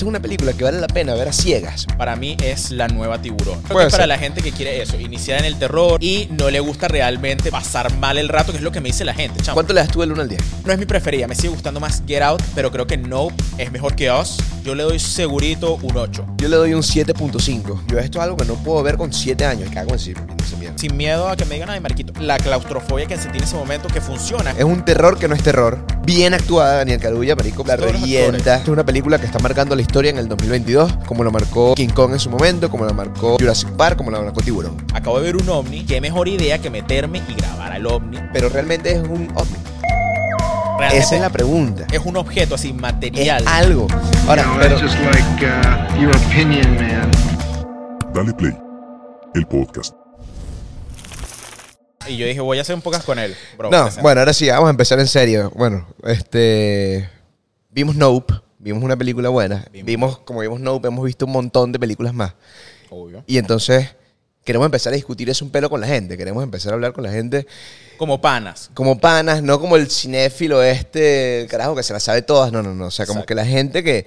Es una película que vale la pena ver a ciegas. Para mí es la nueva tiburón. Creo que es para la gente que quiere eso, iniciar en el terror y no le gusta realmente pasar mal el rato, que es lo que me dice la gente. chamo. ¿Cuánto le das tú del 1 al 10? No es mi preferida, me sigue gustando más Get Out, pero creo que Nope es mejor que Us. Yo le doy segurito un 8. Yo le doy un 7.5. Yo esto es algo que no puedo ver con 7 años. Cago en sí, mierda. Sin miedo a que me digan, ay, Marquito, la claustrofobia que sentí en ese momento que funciona. Es un terror que no es terror. Bien actuada, Daniel Carulla, marico. La Todos revienta. Es una película que está marcando la historia en el 2022, como lo marcó King Kong en su momento, como lo marcó Jurassic Park, como lo marcó Tiburón. Acabo de ver un ovni, qué mejor idea que meterme y grabar al ovni. Pero realmente es un ovni. Realmente Esa es la pregunta. es un objeto así, Es material. algo. Ahora, you know, pero just like uh, your opinion, man. Dale Play, el podcast. Y yo dije, voy a hacer un pocas con él. Bro, No, bueno, ahora sí, vamos a empezar en serio. Bueno, este. Vimos Nope, vimos una película buena. Vimos. Vimos, como vimos Nope, hemos visto un montón de películas más. Obvio. Y entonces queremos empezar a discutir eso un pelo con la gente. Queremos empezar a hablar con la gente Como panas. como panas, no como el cinéfilo este, carajo, que se las sabe todas. No, no, no. O sea, como Exacto. que la gente que.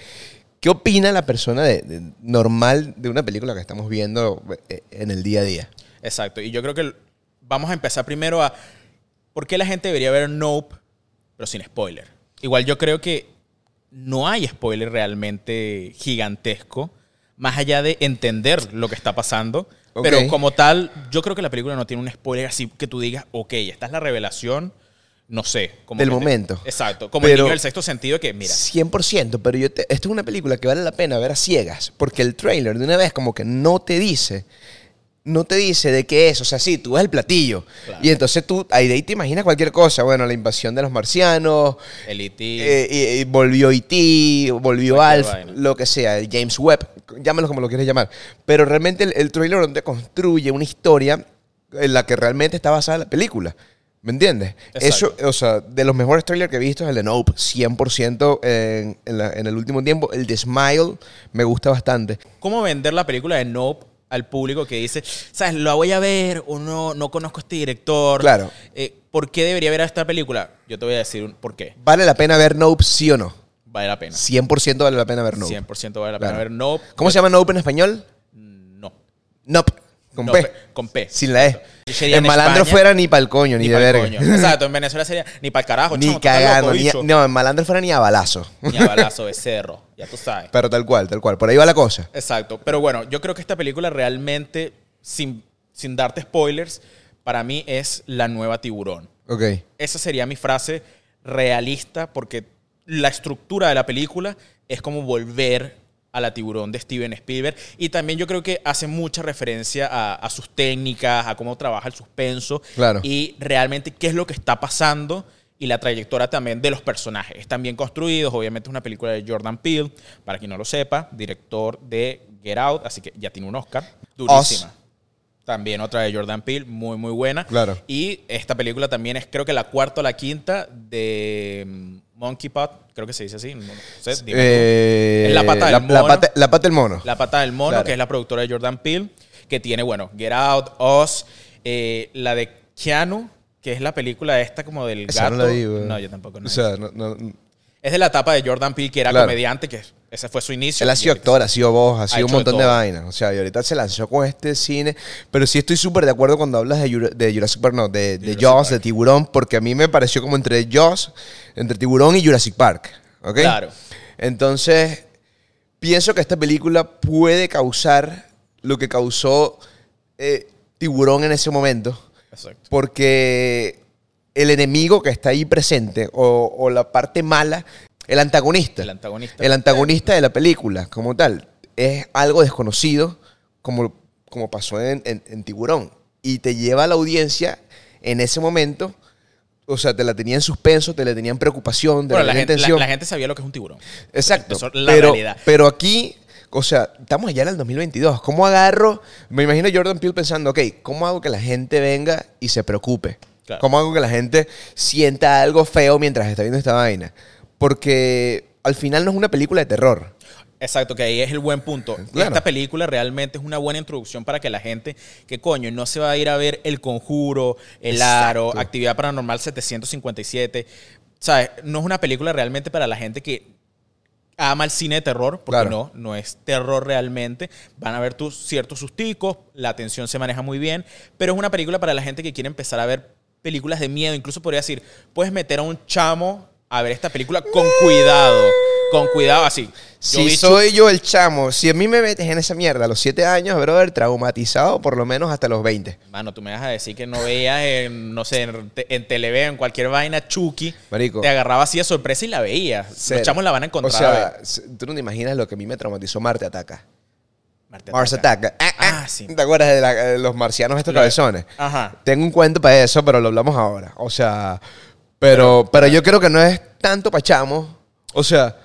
¿Qué opina la persona de, de- normal de una película que estamos viendo eh, en el día a día? Exacto. Y yo creo que vamos a empezar primero a por qué la gente debería ver Nope, pero sin spoiler. Igual yo creo que no hay spoiler realmente gigantesco, más allá de entender lo que está pasando. Pero como tal, yo creo que la película no tiene un spoiler así que tú digas, ok, esta es la revelación, no sé. Como Del te- momento. exacto. Como Pero- el niño del sexto sentido que, mira, 100%, pero yo te- esto es una película que vale la pena ver a ciegas, porque el trailer de una vez como que no te dice, no te dice de qué es, o sea, sí, tú ves el platillo, Claro. y entonces tú ahí de ahí te imaginas cualquier cosa, bueno, la invasión de los marcianos, el E.T., eh, y- y volvió E.T., volvió Cualquier Alf, lo que sea, el James Webb, llámalo como lo quieres llamar, pero realmente el, el trailer donde construye una historia en la que realmente está basada la película. ¿Me entiendes? Exacto. Eso, o sea, de los mejores trailers que he visto es el de Nope, 100% en, en, la- en el último tiempo. El de Smile me gusta bastante. ¿Cómo vender la película de Nope al público que dice, sabes, lo voy a ver o no, no conozco a este director? Claro. Eh, ¿Por qué debería ver esta película? Yo te voy a decir un por qué. ¿Vale la pena ver Nope, sí o no? Vale la pena. 100% vale la pena ver Nope. 100% vale la pena Claro. ver Nope. ¿Cómo se llama Nope en español? No. Nope. Con Nope, P. Con P. Sin la E. Yo sería En en malandro España, fuera ni pa'l coño, ni, de pa'l verga. coño. Exacto, en Venezuela sería ni para el carajo. Ni chamo, tú estás cagando. loco, Ni, bicho. no, en malandro fuera ni a balazo. Ni a balazo de cerro, ya tú sabes. Pero tal cual, tal cual. Por ahí va la cosa. Exacto. Pero bueno, yo creo que esta película realmente, sin, sin darte spoilers, para mí es la nueva tiburón. Ok. Esa sería mi frase realista porque la estructura de la película es como volver a la tiburón de Steven Spielberg y también yo creo que hace mucha referencia a, a sus técnicas, a cómo trabaja el suspenso Claro. y realmente qué es lo que está pasando y la trayectoria también de los personajes. Están bien construidos, obviamente es una película de Jordan Peele, para quien no lo sepa, director de Get Out, así que ya tiene un Oscar. Durísima. También otra de Jordan Peele, muy, muy buena. Claro. Y esta película también es, creo que la cuarta o la quinta de mm, Monkey Pot, creo que se dice así. No, sé. Eh, Es la pata del la, mono. pata, la pata del mono. La pata del mono, Claro. que es la productora de Jordan Peele, que tiene, bueno, Get Out, Us, eh, la de Keanu, que es la película esta como del Esa gato. no la vi. No, yo tampoco. No O sea, no, no- es de la etapa de Jordan Peele, que era Claro. comediante, que ese fue su inicio. él ha sido actor, ha sido voz, ha sido un de montón de todo. vainas. O sea, y ahorita se lanzó con este cine. Pero sí estoy súper de acuerdo cuando hablas de, Jura- de Jurassic Park, no, de, de Jurassic Jaws, de. Tiburón, porque a mí me pareció como entre Jaws, entre Tiburón y Jurassic Park. ¿Ok? Claro. Entonces, pienso que esta película puede causar lo que causó eh, Tiburón en ese momento. Exacto. Porque el enemigo que está ahí presente, o, o la parte mala, el antagonista. El antagonista. El antagonista de la película, como tal, es algo desconocido, como, como pasó en, en- en Tiburón. Y te lleva a la audiencia en ese momento, o sea, te la tenía en suspenso, te la tenía en preocupación, te Bueno, la gente, la, la gente sabía lo que es un tiburón. Exacto. Eso la pero, realidad. pero aquí, o sea, estamos allá en el 2022. ¿Cómo agarro? Me imagino Jordan Peele pensando, ok, ¿cómo hago que la gente venga y se preocupe? Claro. ¿Cómo hago que la gente sienta algo feo mientras está viendo esta vaina? Porque al final no es una película de terror. Exacto, que ahí es el buen punto. Claro. Esta película realmente es una buena introducción para que la gente, que coño, no se va a ir a ver El Conjuro, El Aro, Exacto. Actividad Paranormal 757. ¿Sabes? No es una película realmente para la gente que ama el cine de terror, porque Claro. no, no es terror realmente. Van a ver tus ciertos susticos, la atención se maneja muy bien, pero es una película para la gente que quiere empezar a ver películas de miedo. Incluso podría decir, puedes meter a un chamo a ver esta película con cuidado. Con cuidado, así. Yo Si soy yo el chamo, si a mí me metes en esa mierda a los 7 años, brother, traumatizado por lo menos hasta los 20. Mano, tú me vas a decir que no veías en, no sé, en, en Televeo, en cualquier vaina, Chucky. Marico. Te agarraba así de sorpresa y la veías. Cero. Los chamos la van a encontrar. O sea, s- tú no te imaginas lo que a mí me traumatizó Marte Ataca. Marte Mars Ataca. Ataca. Ah, ah. Ah, sí. ¿Te acuerdas de, la- de los marcianos estos cabezones? Ajá. Tengo un cuento para eso, pero lo hablamos ahora. O sea, pero, pero yo creo que no es tanto pa' chamos. O sea,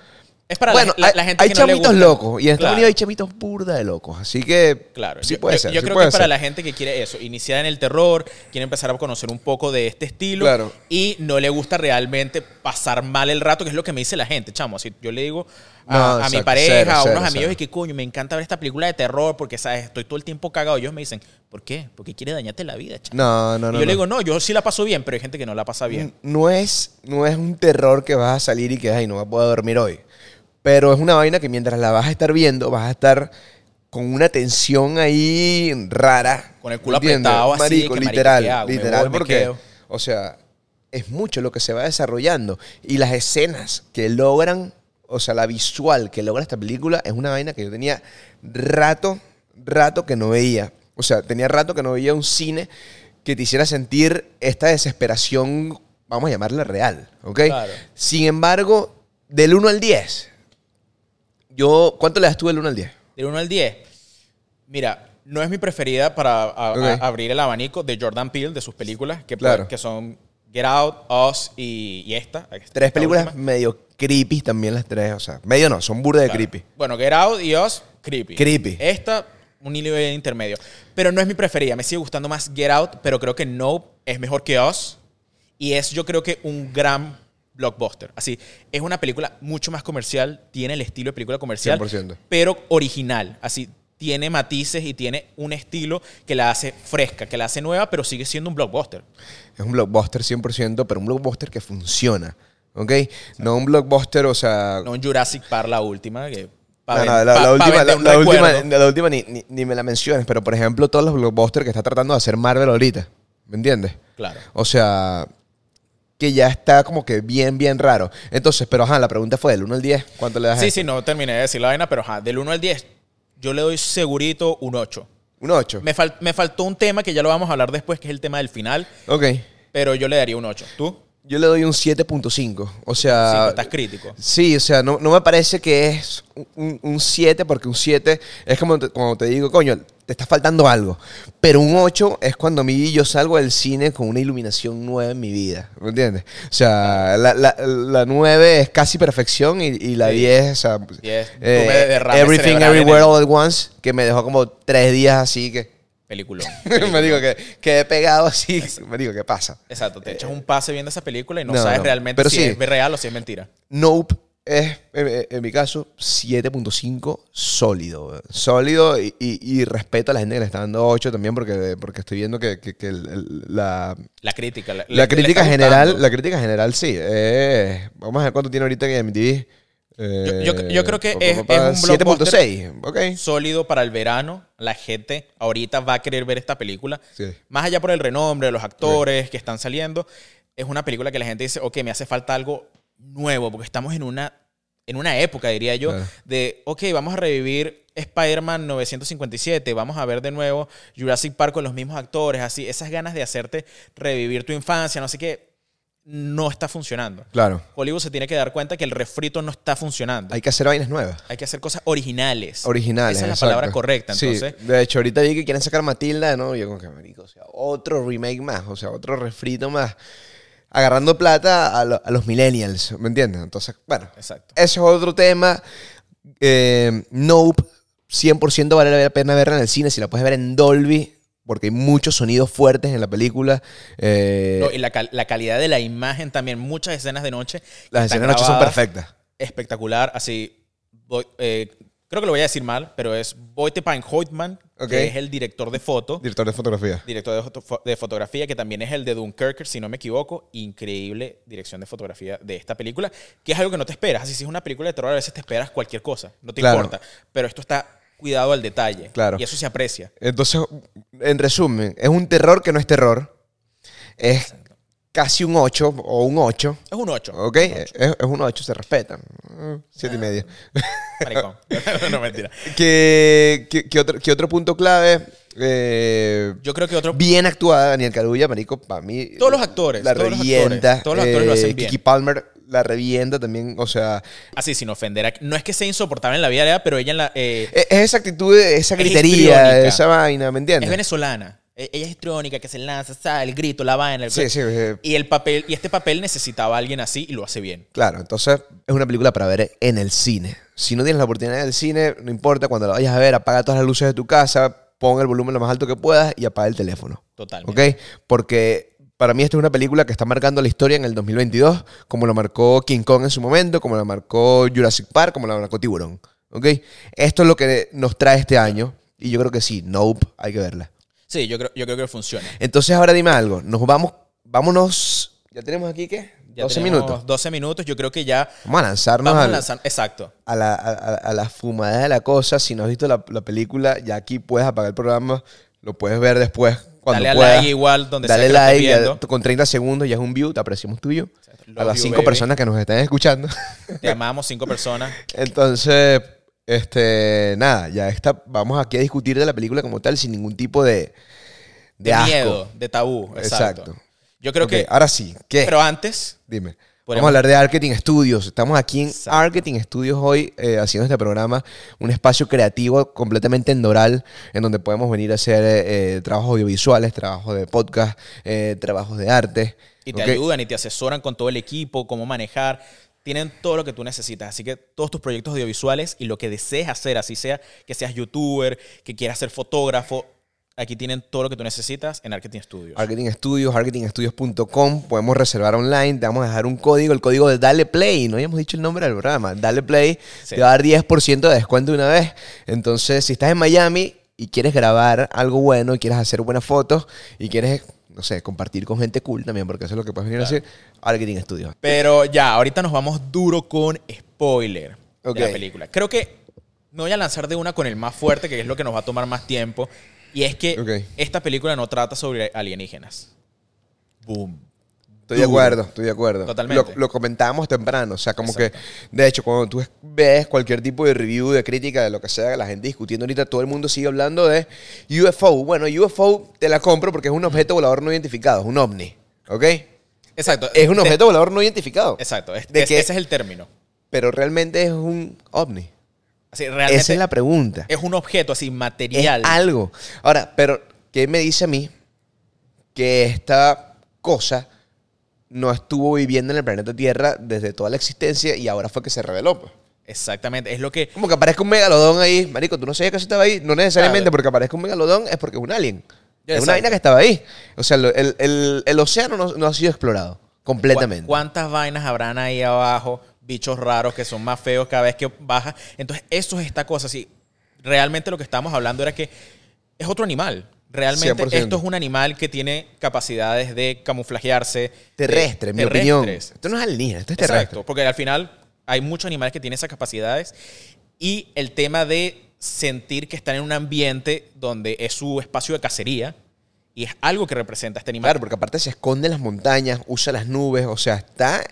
Es para bueno, la, la- hay, la gente hay que no le gusta- locos. Y en Estados Claro. Unidos hay chamitos burda de locos. Así que Claro, sí yo, puede yo- ser. Yo sí creo que para ser. la gente que quiere eso, iniciar en el terror, quiere empezar a conocer un poco de este estilo Claro. y no le gusta realmente pasar mal el rato, que es lo que me dice la gente, chamo. Así, yo le digo a, No, a mi pareja, cero, a cero, unos amigos, y que coño, me encanta ver esta película de terror porque, ¿sabes? Estoy todo el tiempo cagado. Ellos me dicen, ¿por qué? Porque quiere dañarte la vida, chamo. No, no, y no. yo le digo, no, yo sí la paso bien, pero hay gente que no la pasa bien. No es, no es un terror que vas a salir y que ay, no voy a poder dormir hoy. Pero es una vaina que mientras la vas a estar viendo, vas a estar con una tensión ahí rara. Con el culo ¿entiendes? apretado así, Marico, que, marico, literal. ¿qué hago? ¿Me literal, voy, porque, o sea, es mucho lo que se va desarrollando. Y las escenas que logran, o sea, la visual que logra esta película es una vaina que yo tenía rato, rato que no veía. O sea, tenía rato que no veía un cine que te hiciera sentir esta desesperación, vamos a llamarla real, ¿ok? Claro. Sin embargo, del 1 al 10, yo, ¿cuánto le das tú del 1 al 10? Del 1 al 10. Mira, no es mi preferida para a- a- Ok. abrir el abanico de Jordan Peele, de sus películas, que, Claro. que son Get Out, Us y, y esta. esta Tres películas última. medio creepy también las tres, o sea, medio no, son burda de Claro. creepy. Bueno, Get Out y Us, creepy. Creepy. Esta, un nivel intermedio. Pero no es mi preferida. Me sigue gustando más Get Out, pero creo que Nope es mejor que Us. Y es, yo creo que, un gran blockbuster. Así, es una película mucho más comercial, tiene el estilo de película comercial, 100%. pero original. Así, tiene matices y tiene un estilo que la hace fresca, que la hace nueva, pero sigue siendo un blockbuster. Es un blockbuster 100%, pero un blockbuster que funciona, ¿ok? No un blockbuster, o sea... No un Jurassic Park la última, que No, no, la, última, la, la última, la última ni, ni- ni me la menciones, pero por ejemplo, todos los blockbusters que está tratando de hacer Marvel ahorita, ¿me entiendes? Claro. O sea, que ya está como que bien, bien raro. Entonces, pero ajá, la pregunta fue del 1 al 10, ¿cuánto le das a Sí, esto? sí, no terminé de decir la vaina, pero ajá, del 1 al 10, yo le doy segurito un 8. Un 8. Me, fal- me faltó un tema que ya lo vamos a hablar después, que es el tema del final, Ok. pero yo le daría un 8. ¿Tú? Yo le doy un 7.5. O sea... estás crítico. Sí, o sea, no, no me parece que es un- un 7, porque un 7 es como te, cuando te digo, coño, te está faltando algo. Pero un 8 es cuando a mí yo salgo del cine con una iluminación nueva en mi vida. ¿Me entiendes? O sea, la, la, la 9 es casi perfección y, y la Sí. 10, o sea, 10, tú eh, Everything Everywhere All at Once, que me dejó como tres días así que. Película. me digo que quedé pegado así. Me digo, ¿qué pasa? Exacto, te echas un pase viendo esa película y no, no, sabes no. realmente Pero si sí. es real o si es mentira. Nope es, en, en mi caso, 7.5 sólido. Sólido y, y- y respeto a la gente que le está dando 8 también porque, porque estoy viendo que, que- que el- el- la, La crítica. La, crítica general, gustando. la crítica general sí. eh, vamos a ver cuánto tiene ahorita que MTV. Yo- yo- yo creo que es- es un blockbuster. 7.6, ok. Sólido para el verano. La gente ahorita va a querer ver esta película. Sí. Más allá por el renombre de los actores que están saliendo, es una película que la gente dice, ok, me hace falta algo nuevo, porque estamos en una, en una época, diría yo, Claro. de, ok, vamos a revivir Spider-Man 957, vamos a ver de nuevo Jurassic Park con los mismos actores, así, esas ganas de hacerte revivir tu infancia, no sé qué, no está funcionando. Claro. Hollywood se tiene que dar cuenta que el refrito no está funcionando. Hay que hacer vainas nuevas. Hay que hacer cosas originales. Originales. Esa es la exacto. palabra correcta. Sí, Entonces, de hecho, ahorita vi que quieren sacar Matilda, ¿no? Y yo como que, marico, o sea, otro remake más, o sea, otro refrito más. Agarrando plata a, lo- a los millennials, ¿me entiendes? Entonces, bueno, exacto. eso es otro tema. Eh, nope, 100% vale la pena verla en el cine. Si la puedes ver en Dolby, porque hay muchos sonidos fuertes en la película. Eh, No, y la, cal- la calidad de la imagen también, muchas escenas de noche. las escenas de noche son perfectas. Espectacular, así. voy- eh, creo que lo voy a decir mal, pero es Boytepan Hoytman, que es el director de foto, Director de fotografía. director de, foto- de fotografía, que también es el de Dunkirk, si no me equivoco. Increíble dirección de fotografía de esta película, que es algo que no te esperas. Así si es una película de terror, a veces te esperas cualquier cosa, no te Claro. importa. Pero esto está cuidado al detalle. Claro. Y eso se aprecia. Entonces, en resumen, es un terror que no es terror. Es casi un 8 o un 8. Es un 8. ¿Ok? Es, es un 8, se respeta. 7 y medio. Maricón. no, mentira. ¿Qué, qué- qué otro, qué otro punto clave? Eh, Yo creo que otro. bien actuada, Daniel Carulla, marico, para mí. Todos los actores, La todos los revienta. actores, todos los actores lo hacen eh, bien. Kiki Palmer la revienta también, o sea. Así, sin ofender. No es que sea insoportable en la vida real, pero ella en la. eh, Es es esa actitud, esa Es gritería, esa vaina, ¿me es entiendes? venezolana. E- Ella es histriónica, que se lanza, ¿sabes? el grito, la vaina. el- Sí, sí, eh, Y, el papel, y este papel necesitaba a alguien así y lo hace bien. Claro, entonces es una película para ver en el cine. Si no tienes la oportunidad del cine, no importa, cuando la vayas a ver, apaga todas las luces de tu casa, pon el volumen lo más alto que puedas y apaga el teléfono. Totalmente. ¿Ok? Porque para mí esta es una película que está marcando la historia en el 2022, como lo marcó King Kong en su momento, como lo marcó Jurassic Park, como lo marcó Tiburón. ¿Ok? Esto es lo que nos trae este año y yo creo que sí, Nope, hay que verla. Sí, yo creo, yo creo que funciona. Entonces ahora dime algo, nos vamos, vámonos, ya tenemos aquí qué? Ya 12 tenemos minutos. 12 minutos, yo creo que ya Vamos a lanzarnos vamos a lanzar. Exacto. a la, a, a- la fumada de la cosa. Si no has visto la, la película, ya aquí puedes apagar el programa. Lo puedes ver después cuando Dale a puedas. like igual donde sea Dale que lo estés like. ya- viendo. con 30 segundos ya es un view. Te apreciamos tuyo. Love A las you, 5 baby. personas que nos están escuchando. Te amamos cinco personas. Entonces, este, nada, ya está. Vamos aquí a discutir de la película como tal sin ningún tipo de, de, De, asco. miedo, de tabú. Exacto. Exacto. Yo creo que. ahora sí. ¿Qué? Pero antes, Dime. Podemos- Vamos a hablar de Marketing Studios. Estamos aquí en Exacto. Marketing Studios hoy eh, haciendo este programa, un espacio creativo completamente endoral en donde podemos venir a hacer eh, trabajos audiovisuales, trabajos de podcast, eh, trabajos de arte. y te ayudan y te asesoran con todo el equipo, cómo manejar. Tienen todo lo que tú necesitas. Así que todos tus proyectos audiovisuales y lo que desees hacer, así sea que seas youtuber, que quieras ser fotógrafo, aquí tienen todo lo que tú necesitas en Marketing Studios. Marketing Studios, marketingstudios.com. Podemos reservar online. Te vamos a dejar un código, el código de Dale Play. No habíamos dicho el nombre del programa. Dale Play Sí. te va a dar 10% de descuento de una vez. Entonces, si estás en Miami y quieres grabar algo bueno, y quieres hacer buenas fotos y quieres, no sé, compartir con gente cool también, porque eso es lo que puedes venir a hacer, Marketing Studios. Pero ya, ahorita nos vamos duro con spoiler de la película. Creo que me voy a lanzar de una con el más fuerte, que es lo que nos va a tomar más tiempo. Y es que esta película no trata sobre alienígenas. Boom. Estoy de acuerdo, estoy de acuerdo. Totalmente. Lo, lo comentábamos temprano, o sea, como que, de hecho, cuando tú ves cualquier tipo de review, de crítica, de lo que sea, la gente discutiendo ahorita, todo el mundo sigue hablando de UFO. Bueno, UFO te la compro porque es un objeto volador no identificado, es un ovni, ¿ok? Exacto. Es un De- objeto volador no identificado. Exacto. es- De es- que- ese es el término. Pero realmente es un ovni. Así, realmente Esa es la pregunta. es un objeto así Es material. algo. Ahora, pero, ¿qué me dice a mí que esta cosa no estuvo viviendo en el planeta Tierra desde toda la existencia y ahora fue que se reveló? pues? Exactamente. Es lo que. Como que aparezca un megalodón ahí. Marico, tú no sabías que eso estaba ahí. No necesariamente Claro. porque aparezca un megalodón es porque es un alien. Es una vaina que estaba ahí. O sea, el, el- el océano no, no ha sido explorado completamente. ¿Cu- ¿Cuántas vainas habrán ahí abajo? Bichos raros que son más feos cada vez que baja. Entonces, eso es esta cosa. Sí, realmente lo que estamos hablando era que es otro animal. Realmente 100%. esto es un animal que tiene capacidades de camuflajearse. Terrestre, de- mi opinión. Esto no es alienígena, esto es terrestre. Exacto, porque al final hay muchos animales que tienen esas capacidades y el tema de sentir que están en un ambiente donde es su espacio de cacería y es algo que representa a este animal. Claro, porque aparte se esconde en las montañas, usa las nubes, o sea, está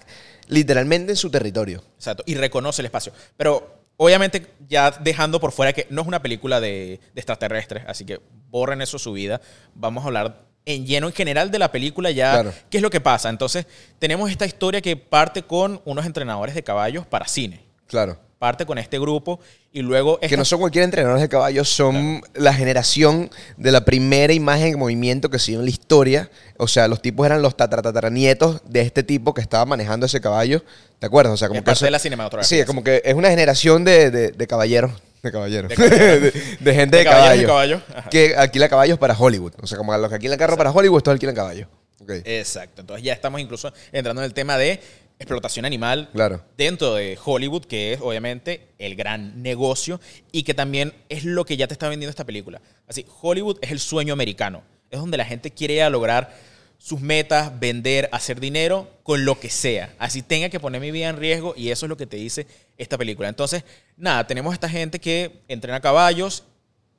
literalmente en su territorio. Exacto, y reconoce el espacio. Pero obviamente ya dejando por fuera que no es una película de, de extraterrestres, así que borren eso su vida. Vamos a hablar en lleno en general de la película ya. Claro. ¿Qué es lo que pasa? Entonces, tenemos esta historia que parte con unos entrenadores de caballos para cine. Claro. Parte con este grupo y luego... Que no son cualquier entrenadores de caballos, son la generación de la primera imagen en movimiento que se dio en la historia. O sea, los tipos eran los tataratataranietos de este tipo que estaba manejando ese caballo. ¿Te acuerdas? O sea, como Es que parte eso- de la cinematografía, Sí, sí. es como que es una generación de, de- de caballeros. De caballeros. De caballeros. de, de gente de, caballo. caballos. Ajá. Que alquila caballos para Hollywood. O sea, como los que alquilan carro para Hollywood, estos alquilan caballos. Exacto. Entonces ya estamos incluso entrando en el tema de explotación animal Claro. dentro de Hollywood, que es obviamente el gran negocio y que también es lo que ya te está vendiendo esta película. Así, Hollywood es el sueño americano. Es donde la gente quiere ir a lograr sus metas, vender, hacer dinero con lo que sea. Así tenga que poner mi vida en riesgo y eso es lo que te dice esta película. Entonces, nada, tenemos esta gente que entrena caballos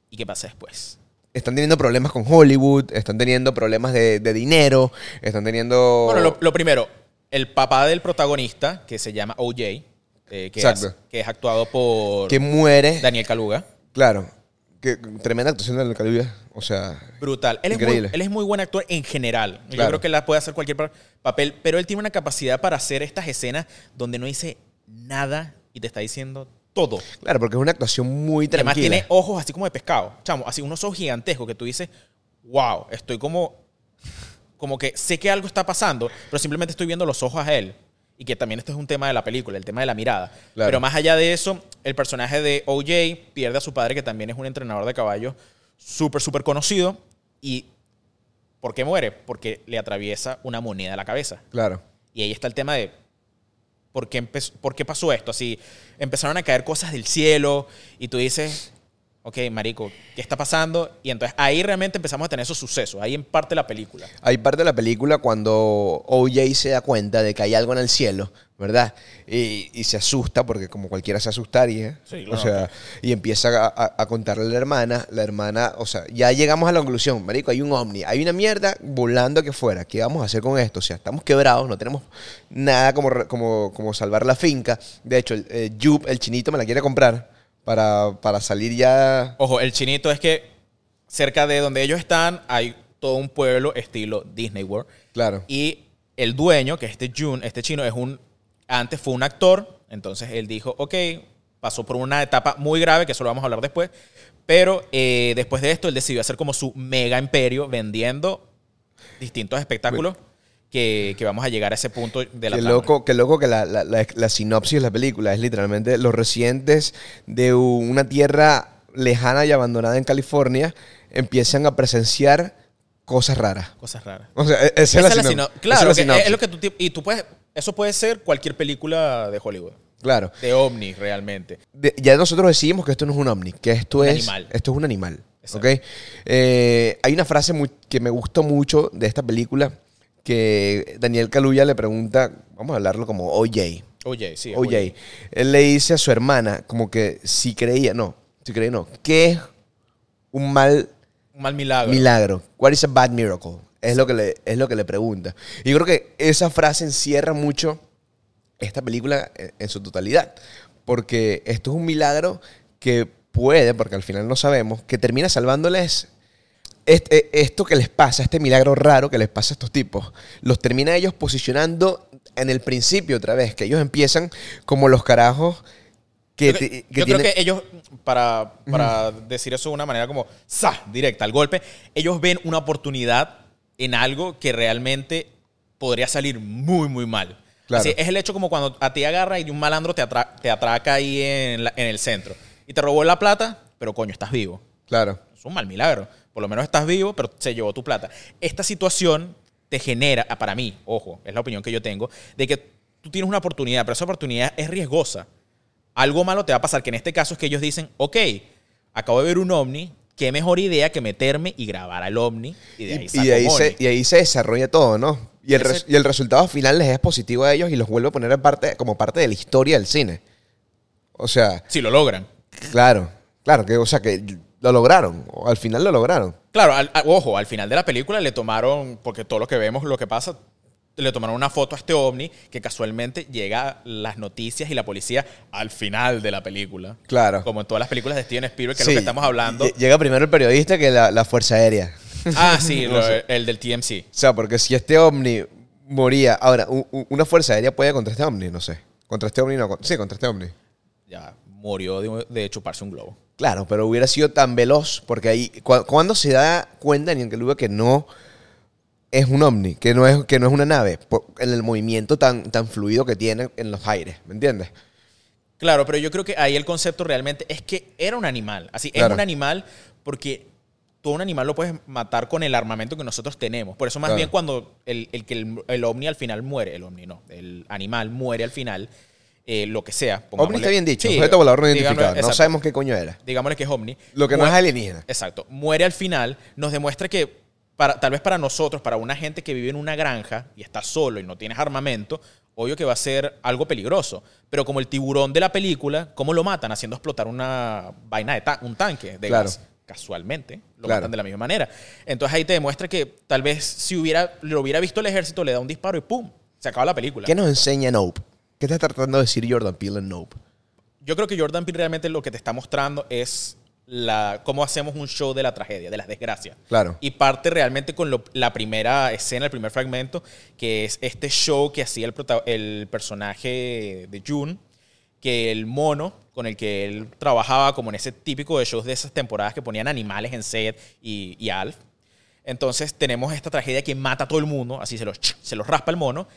y qué pasa después. Están teniendo problemas con Hollywood, están teniendo problemas de, de dinero, están teniendo... Bueno, lo, lo primero, el papá del protagonista, que se llama OJ, eh, que, Exacto. es, que es actuado por que muere. Daniel Kaluga. Claro. Que, tremenda actuación del Calibia. O sea, Brutal. Él es, muy, él es muy buen actor en general. Yo creo que él puede hacer cualquier pa- papel, pero él tiene una capacidad para hacer estas escenas donde no dice nada y te está diciendo todo. claro, porque es una actuación muy Y Además tranquila. tiene ojos así como de pescado. Chamo, así unos ojos gigantescos que tú dices, wow, estoy como, como que sé que algo está pasando, pero simplemente estoy viendo los ojos a él. Y que también este es un tema de la película, el tema de la mirada. Claro. Pero más allá de eso, el personaje de OJ pierde a su padre, que también es un entrenador de caballos súper, súper conocido. ¿Y por qué muere? Porque le atraviesa una moneda a la cabeza. Claro. Y ahí está el tema de por qué, por qué pasó esto. Así empezaron a caer cosas del cielo y tú dices, ok, marico, ¿qué está pasando? Y entonces ahí realmente empezamos a tener esos sucesos. Ahí en parte la película. Hay parte de la película cuando OJ se da cuenta de que hay algo en el cielo, ¿verdad? Y, y se asusta, porque como cualquiera se asustaría. Sí, O claro. sea, y empieza a, a- a contarle a la hermana. La hermana, o sea, ya llegamos a la conclusión, marico, hay un ovni, hay una mierda volando aquí afuera. ¿Qué vamos a hacer con esto? O sea, estamos quebrados, no tenemos nada como, re- como, como salvar la finca. De hecho, el, eh, el chinito, me la quiere comprar para, para salir ya... Ojo, el chinito es que cerca de donde ellos están hay todo un pueblo estilo Disney World. Claro. Y el dueño, que es este Jun, este chino, es un. Antes fue un actor. Entonces él dijo, ok, pasó por una etapa muy grave, que eso lo vamos a hablar después. Pero eh, después de esto, él decidió hacer como su mega imperio vendiendo distintos espectáculos. Que, que vamos a llegar a ese punto de la Qué loco, qué loco que la, la- la- la sinopsis de la película es literalmente los residentes de una tierra lejana y abandonada en California empiezan a presenciar cosas raras. Cosas raras. O sea, e- esa, Esa es la, es la sino- sino- esa Claro, es sinopsis. lo que tú. Y tú puedes. Eso puede ser cualquier película de Hollywood. Claro. De ovni, realmente. De- ya nosotros decidimos que esto no es un ovni, que esto Un es animal. esto es un animal. Exacto. ¿ok? Eh, hay una frase muy- que me gustó mucho de esta película que Daniel Kaluuya le pregunta, vamos a hablarlo como OJ. Oye, sí. OJ. Él le dice a su hermana como que si creía, no, si creía no, ¿qué es un mal Un mal milagro. milagro? What is a bad miracle? Es lo que le, es lo que le pregunta. Y yo creo que esa frase encierra mucho esta película en, en su totalidad. Porque esto es un milagro que puede, porque al final no sabemos, que termina salvándoles este- esto que les pasa, este milagro raro que les pasa a estos tipos, los termina ellos posicionando en el principio otra vez, que ellos empiezan como los carajos que, Yo, que- yo creo tienen- que ellos, para, para decir eso de una manera como ¡sa! directa, al golpe, ellos ven una oportunidad en algo que realmente podría salir muy, muy mal. Claro. Así, es el hecho como cuando a ti agarra y un malandro te, atra- te atraca ahí en, la- en el centro. Y te robó la plata, pero coño, estás vivo. Claro. Es un mal milagro. Por lo menos estás vivo, pero se llevó tu plata. Esta situación te genera, ah, para mí, ojo, es la opinión que yo tengo, de que tú tienes una oportunidad, pero esa oportunidad es riesgosa. Algo malo te va a pasar, que en este caso es que ellos dicen, ok, acabo de ver un ovni, qué mejor idea que meterme y grabar al ovni y de ahí Y, y ahí money". se, y ahí se desarrolla todo, ¿no? Y el, res- y el resultado final les es positivo a ellos y los vuelve a poner en parte, como parte de la historia del cine. O sea, Si lo logran. claro, claro, que, o sea, que lo lograron, o al final lo lograron. Claro, al- ojo, al final de la película le tomaron, porque todo lo que vemos, lo que pasa, le tomaron una foto a este ovni que casualmente llega a las noticias y la policía al final de la película. Claro. Como en todas las películas de Steven Spielberg, que es Sí, lo que estamos hablando. lle- Llega primero el periodista que la, la Fuerza Aérea. Ah, sí, lo- el del TMC. O sea, porque si este ovni moría. Ahora, u- u- una Fuerza Aérea puede contra este ovni, no sé. Contra este ovni no. con- sí, contra este ovni. Ya murió de, de chuparse un globo. Claro, pero hubiera sido tan veloz, porque ahí, cu- cuando se da cuenta en que luego que no es un ovni, que no es, que no es una nave, por- en el movimiento tan, tan fluido que tiene en los aires, ¿me entiendes? Claro, pero yo creo que ahí el concepto realmente es que era un animal. Así, es Claro. un animal porque todo un animal lo puedes matar con el armamento que nosotros tenemos. Por eso más Claro. bien cuando el, el que el, el ovni al final muere, el ovni no, el animal muere al final, eh, lo que sea. OVNI está bien dicho. Sí, objeto volador no identificado. No sabemos qué coño era. Digámosle que es ovni. Lo que no es alienígena. Exacto. Muere al final, nos demuestra que para, tal vez para nosotros, para una gente que vive en una granja y está solo y no tienes armamento, obvio que va a ser algo peligroso. Pero como el tiburón de la película, ¿cómo lo matan? Haciendo explotar una vaina de ta- un tanque de Claro. gas. Casualmente, lo Claro. matan de la misma manera. Entonces ahí te demuestra que tal vez si hubiera, lo hubiera visto el ejército, le da un disparo y ¡pum! Se acaba la película. ¿Qué nos enseña Nope? ¿Qué está tratando de decir Jordan Peele en Nope? Yo creo que Jordan Peele realmente lo que te está mostrando es la, cómo hacemos un show de la tragedia, de las desgracias. Claro. Y parte realmente con lo- la primera escena, el primer fragmento, que es este show que hacía el, personaje de June, que el mono con el que él trabajaba, como en ese típico de shows de esas temporadas que ponían animales en set y, y Alf. Entonces tenemos esta tragedia que mata a todo el mundo, así se los, se los raspa el mono,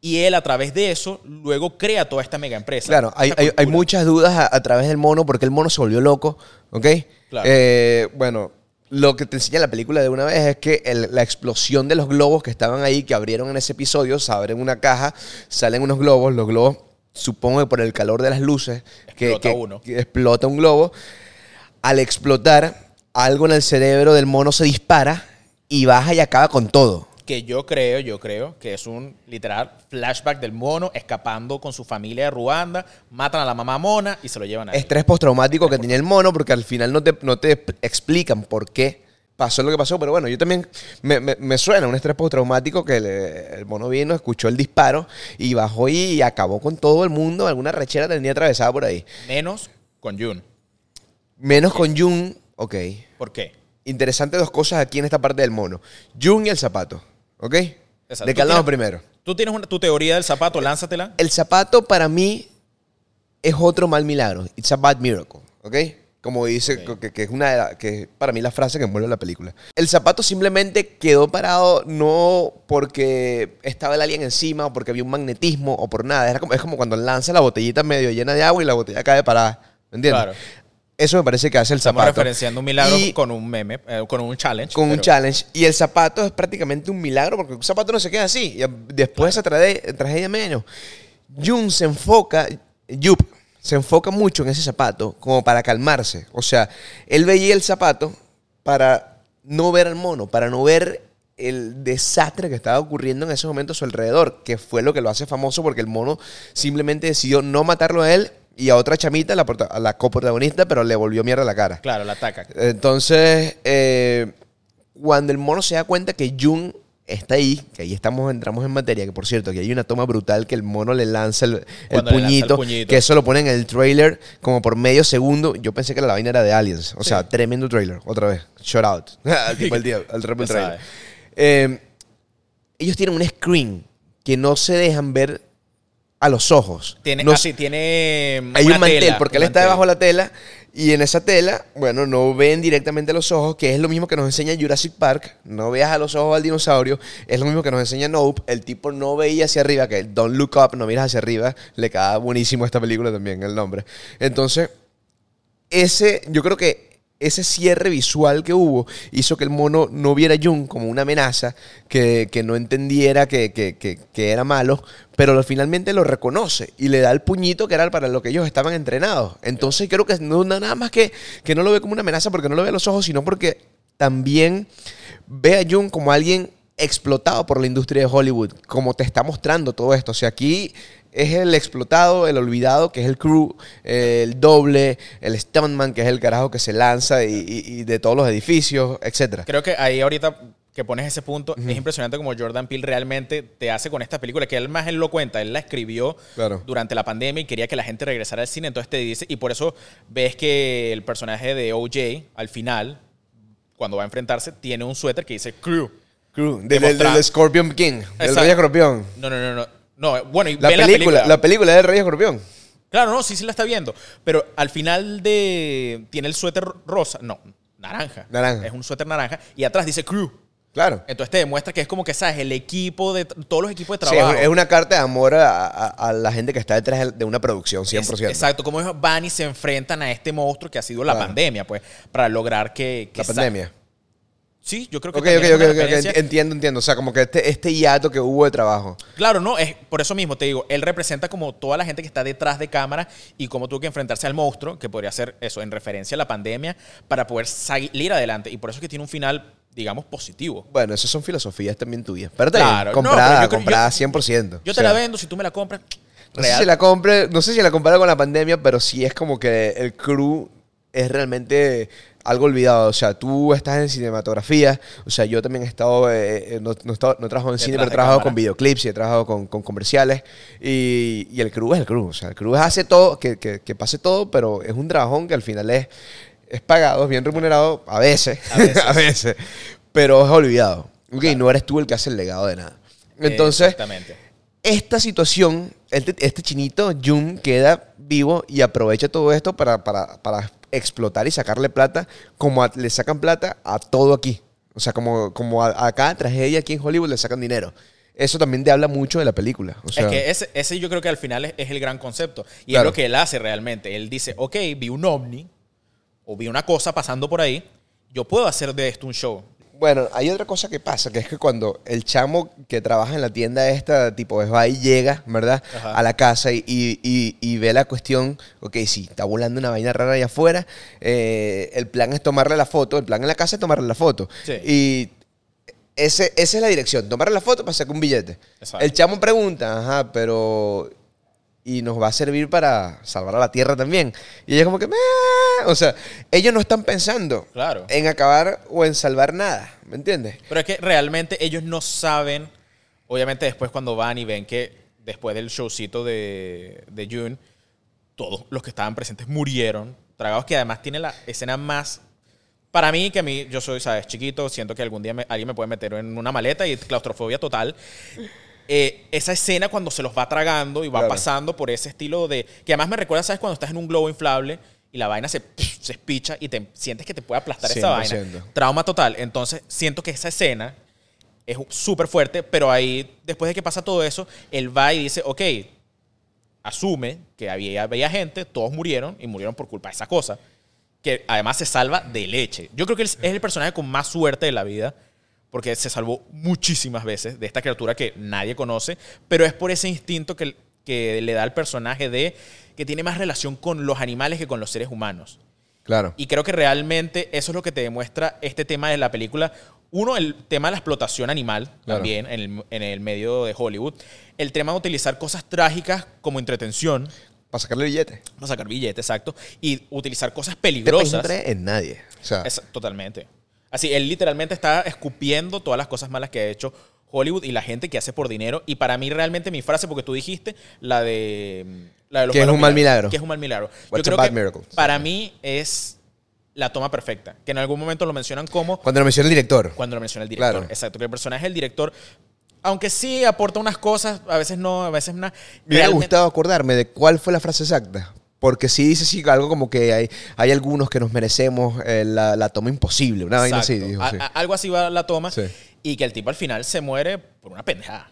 y él a través de eso luego crea toda esta mega empresa. Claro, hay, hay- muchas dudas a, a través del mono porque el mono se volvió loco, ¿ok? Claro. Eh, bueno, lo que te enseña la película de una vez es que el- la explosión de los globos que estaban ahí, que abrieron en ese episodio, se abren una caja, salen unos globos, los globos, supongo que por el calor de las luces, que, Explota que- uno. que explota un globo. Al explotar, algo en el cerebro del mono se dispara y baja y acaba con todo. Que yo creo, yo creo que es un literal flashback del mono escapando con su familia de Ruanda, matan a la mamá mona y se lo llevan a él. estrés postraumático que tenía el mono, porque al final no te, no te explican por qué pasó lo que pasó. Pero bueno, yo también me, me- me suena un estrés postraumático que el mono vino, escuchó el disparo y bajó y acabó con todo el mundo. Alguna rechera tenía atravesada por ahí. Menos con Jun. Menos con Jun, ok. ¿Por qué? Interesante dos cosas aquí en esta parte del mono. Jun y el zapato, ¿ok? Exacto. ¿De qué hablamos primero? Tú tienes una- tu teoría del zapato, lánzatela. El zapato para mí es otro mal milagro. It's a bad miracle, ¿ok? Como dice, que, que es una de la- que para mí la frase que envuelve la película. El zapato simplemente quedó parado no porque estaba el alien encima o porque había un magnetismo o por nada. Era como, es como cuando lanza la botellita medio llena de agua y la botella cae parada. ¿Me entiendes? Claro. Eso me parece que hace el Estamos zapato. referenciando un milagro Y- con un meme, eh, con un challenge. con un challenge. Y el zapato es prácticamente un milagro porque un zapato no se queda así. Después de esa trage- tragedia menos. Jun se enfoca, Yup, se enfoca mucho en ese zapato como para calmarse. O sea, él veía el zapato para no ver al mono, para no ver el desastre que estaba ocurriendo en ese momento a su alrededor, que fue lo que lo hace famoso porque el mono simplemente decidió no matarlo a él y a otra chamita, la, a la coprotagonista, pero le volvió mierda la cara. Claro, la ataca. Entonces, eh, cuando el mono se da cuenta que Jun está ahí, que ahí estamos, entramos en materia, que por cierto, que hay una toma brutal que el mono le lanza el, el Cuando le lanza el puñito, que eso lo ponen en el trailer como por medio segundo. Yo pensé que la vaina era de Aliens. O sea, tremendo trailer, otra vez. Shout out. al tipo el tío, al trailer. Eh, ellos tienen un screen que no se dejan ver a los ojos. Tiene, No así, tiene hay una un mantel, tela, porque un él está mantel. debajo de la tela y en esa tela, bueno, no ven directamente a los ojos, que es lo mismo que nos enseña Jurassic Park. No veas a los ojos al dinosaurio, es lo mismo que nos enseña Nope. El tipo no veía hacia arriba, que el Don't Look Up, no miras hacia arriba. Le queda buenísimo a esta película también el nombre. Entonces, ese, yo creo que ese cierre visual que hubo hizo que el mono no viera a Jun como una amenaza, que, que no entendiera que, que- que- era malo, pero finalmente lo reconoce y le da el puñito que era para lo que ellos estaban entrenados. Entonces creo que no nada más que, que no lo ve como una amenaza porque no lo ve a los ojos, sino porque también ve a Jun como alguien explotado por la industria de Hollywood, como te está mostrando todo esto. O sea, aquí es el explotado, el olvidado, que es el crew, el doble, el stuntman, que es el carajo que se lanza y, y- y de todos los edificios, etcétera. Creo que ahí ahorita que pones ese punto, es impresionante como Jordan Peele realmente te hace con esta película, que él más él lo cuenta, él la escribió Claro. durante la pandemia y quería que la gente regresara al cine, entonces te dice, y por eso ves que el personaje de OJ, al final, cuando va a enfrentarse, tiene un suéter que dice Crew. Crew, del, del- Scorpion King, del Exacto. Rey Escorpión. No, no, no, no. No, bueno, y La ve película, la película del Rey Escorpión. Claro, no, sí, sí la está viendo. Pero al final de. Tiene el suéter rosa. No, naranja. Naranja. Es un suéter naranja. Y atrás dice crew. Claro. Entonces te demuestra que es como que, ¿sabes? El equipo de. Todos los equipos de Sí, trabajo. es, es una carta de amor a, a- a la gente que está detrás de una producción, 100%. Es- exacto, como van y se enfrentan a este monstruo que ha sido la Claro. pandemia, pues, para lograr que. que La pandemia. Sí, yo creo que Ok, ok, ok, ok, referencia. entiendo, entiendo. O sea, como que este, este hiato que hubo de trabajo. Claro, no, es por eso mismo te digo, él representa como toda la gente que está detrás de cámara y cómo tuvo que enfrentarse al monstruo, que podría ser eso, en referencia a la pandemia, para poder salir adelante. Y por eso es que tiene un final, digamos, positivo. Bueno, esas son filosofías también tuyas. Pero Claro, bien, no, comprada, yo creo- comprada yo- 100%. Yo O te sea, la vendo, si tú me la compras. No sé, real. si la compre, no sé si la compara con la pandemia, pero sí es como que el crew es realmente algo olvidado. O sea, tú estás en cinematografía. O sea, yo también he estado, eh, eh, no, no, he estado- no he trabajado en cine, pero he trabajado cámara. con videoclips y he trabajado con, con comerciales. Y, y el crew es el crew. O sea, el crew hace todo, que, que, que pase todo, pero es un trabajón que al final es, es pagado, es bien remunerado, a veces. A veces. a veces. Pero es olvidado. Ok, no eres tú el que hace el legado de nada. Entonces, Exactamente. esta situación, este, este chinito, Jun, queda vivo y aprovecha todo esto para, para- para explotar y sacarle plata, como a- le sacan plata a todo aquí. O sea, como, como a, a cada tragedia aquí en Hollywood le sacan dinero. Eso también te habla mucho de la película. O sea, es que ese, ese yo creo que al final es, es el gran concepto. Y Claro. es lo que él hace realmente. Él dice, ok, vi un ovni o vi una cosa pasando por ahí, yo puedo hacer de esto un show. Bueno, hay otra cosa que pasa, que es que cuando el chamo que trabaja en la tienda esta, tipo, es va y llega, ¿verdad? Ajá. A la casa y, y- y- y ve la cuestión, ok, sí, está volando una vaina rara allá afuera, eh, el plan es tomarle la foto, el plan en la casa es tomarle la foto. Sí. Y ese, esa es la dirección, tomarle la foto para sacar un billete. Exacto. El chamo pregunta, ajá, pero... Y nos va a servir para salvar a la Tierra también. Y ella como que... "Meh". O sea, ellos no están pensando Claro. en acabar o en salvar nada, ¿me entiendes? Pero es que realmente ellos no saben, obviamente después cuando van y ven que después del showcito de, de June, todos los que estaban presentes murieron, tragados que además tiene la escena más... Para mí, que a mí, yo soy, ¿sabes? Chiquito, siento que algún día me- alguien me puede meter en una maleta y claustrofobia total. Eh, esa escena cuando se los va tragando y va Claro. pasando por ese estilo de... Que además me recuerda, ¿sabes? Cuando estás en un globo inflable y la vaina se, se espicha y te sientes que te puede aplastar esa vaina. 100%. Trauma total. Entonces, siento que esa escena es súper fuerte, pero ahí, después de que pasa todo eso, él va y dice, ok, asume que había, había gente, todos murieron y murieron por culpa de esa cosa, que además se salva de leche. Yo creo que él es el personaje con más suerte de la vida, porque se salvó muchísimas veces de esta criatura que nadie conoce, pero es por ese instinto que, que le da al personaje de que tiene más relación con los animales que con los seres humanos. Claro. Y creo que realmente eso es lo que te demuestra este tema de la película. Uno, el tema de la explotación animal Claro. también en el, en el medio de Hollywood. El tema de utilizar cosas trágicas como entretención, Para sacarle billete. para sacar billetes, exacto, y utilizar cosas no peligrosas. trae en nadie. O sea, Es- totalmente. Así, él literalmente está escupiendo todas las cosas malas que ha hecho Hollywood y la gente que hace por dinero. Y para mí realmente mi frase, porque tú dijiste la de... La de los Que es un mal milagro. Que es un mal milagro. What's Yo a creo que miracle? para mí es la toma perfecta. Que en algún momento lo mencionan como cuando lo menciona el director. cuando lo menciona el director. Claro. Exacto, que el personaje del director, aunque sí aporta unas cosas, a veces no, a veces una... Me hubiera gustado acordarme de cuál fue la frase exacta. Porque sí dice sí, algo como que hay, hay algunos que nos merecemos eh, la, la toma imposible. Una vaina así, Exacto. dijo. A- sí. a- algo así va la toma. Sí. Y que el tipo al final se muere por una pendejada.